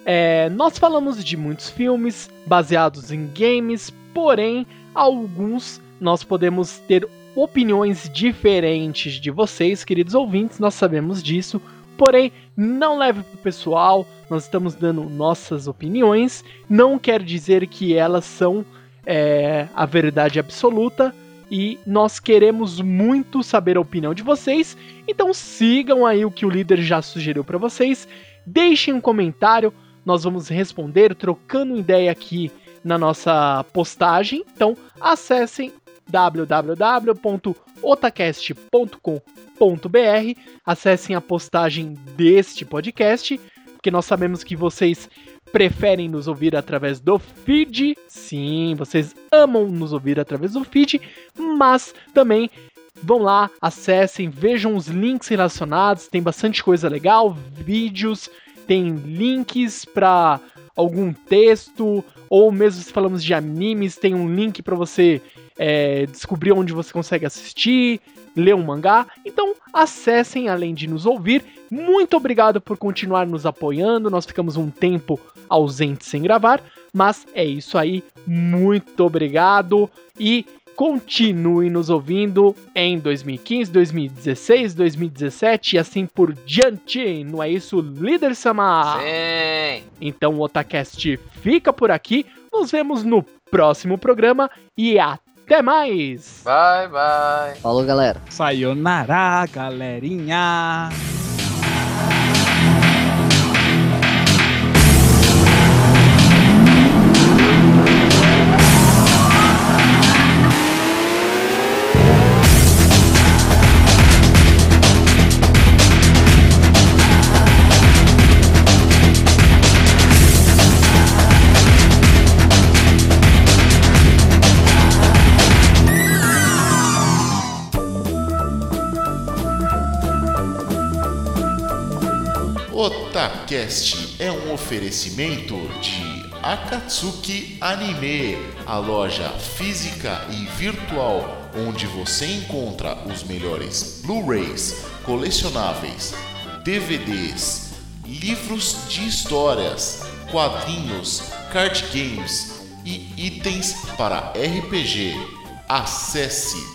é, nós falamos de muitos filmes baseados em games, porém, alguns nós podemos ter opiniões diferentes de vocês, queridos ouvintes, nós sabemos disso. Porém, não leve pro pessoal, nós estamos dando nossas opiniões, não quer dizer que elas são é a verdade absoluta e nós queremos muito saber a opinião de vocês. Então sigam aí o que o líder já sugeriu para vocês. Deixem um comentário, nós vamos responder trocando ideia aqui na nossa postagem. Então acessem www.otacast.com.br, acessem a postagem deste podcast, porque nós sabemos que vocês preferem nos ouvir através do feed. Sim, vocês amam nos ouvir através do feed, mas também vão lá, acessem, vejam os links relacionados, tem bastante coisa legal, vídeos, tem links para algum texto, ou mesmo se falamos de animes, tem um link para você é, descobrir onde você consegue assistir, ler um mangá. Então acessem, além de nos ouvir. Muito obrigado por continuar nos apoiando. Nós ficamos um tempo ausentes sem gravar, mas é isso aí. Muito obrigado e continue nos ouvindo em 2015, 2016, 2017 e assim por diante. Não é isso, líder Sama? Sim. Então o Otacast fica por aqui. Nos vemos no próximo programa e até mais. Bye, bye. Falou, galera. Sayonara, galerinha. Otacast é um oferecimento de Akatsuki Anime, a loja física e virtual onde você encontra os melhores Blu-rays, colecionáveis, DVDs, livros de histórias, quadrinhos, card games e itens para RPG. Acesse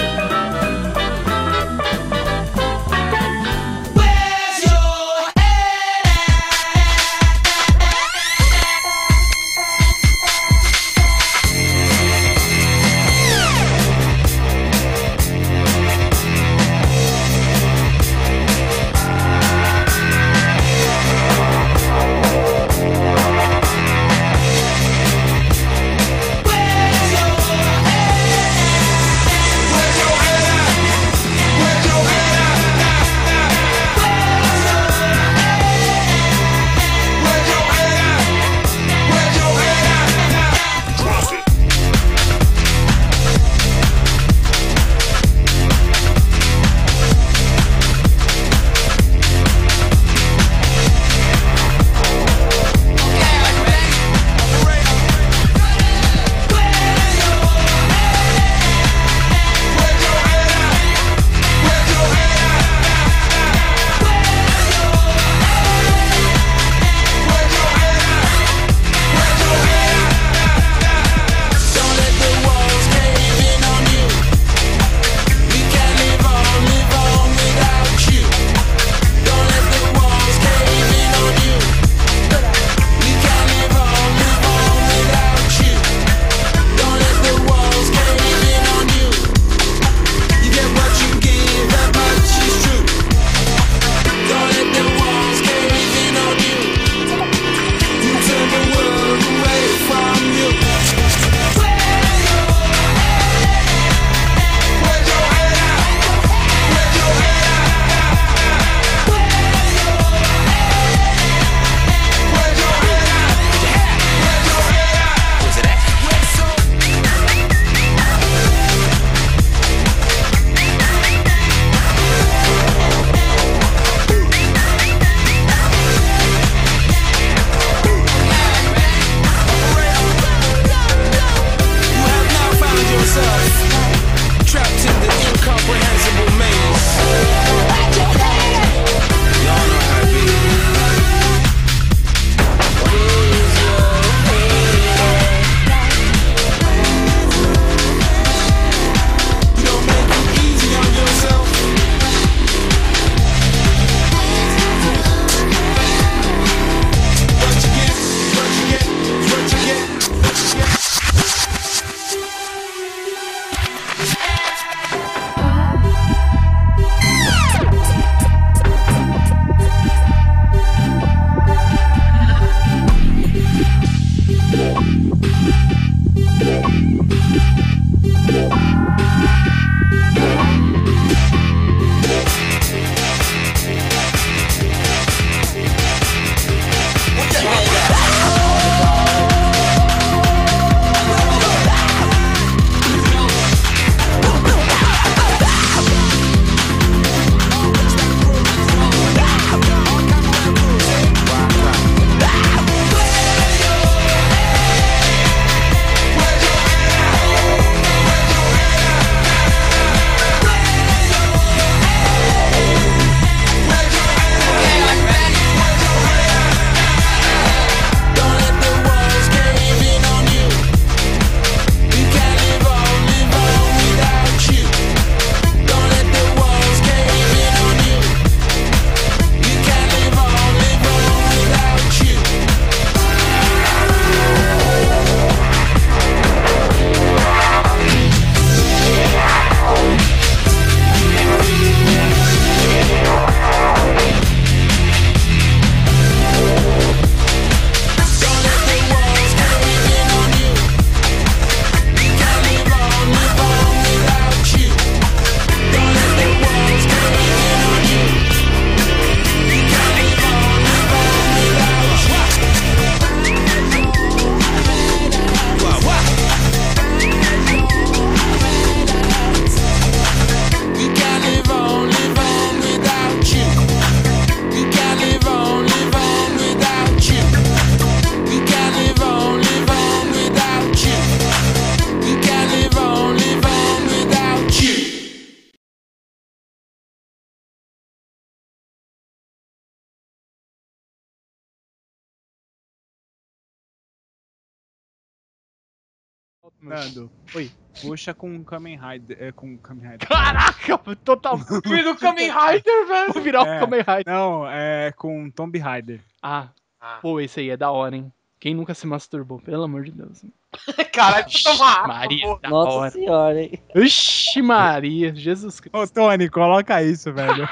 Nando, Oi. puxa com Kamen Rider. É, com Kamen Rider. Caraca, total. Filme do Kamen Rider, velho. Vou virar o É. Kamen Rider. Não, é com Tomb Raider. Ah, Ah, pô, esse aí é da hora, hein? Quem nunca se masturbou, pelo amor de Deus. caralho, toma Maria, da Nossa hora. senhora, hein? Ixi, Maria, Jesus Cristo. Ô, Tony, coloca isso, velho.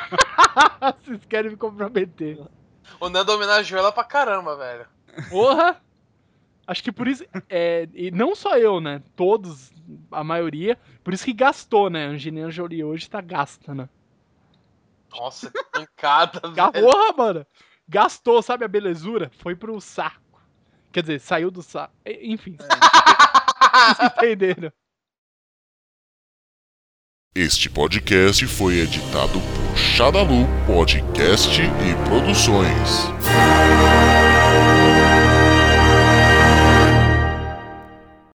Vocês querem me comprometer. O Nando homenageou ela pra caramba, velho. Porra! Acho que por isso. É, e não só eu, né? Todos, a maioria. Por isso que gastou, né? Angelina Jolie hoje tá gasta, né? Nossa, que pancada, velho. Porra, mano! Gastou, sabe a belezura? Foi pro saco. Quer dizer, saiu do saco. E- Enfim. Vocês entenderam. Este podcast foi editado por Shadalu Podcast e Produções.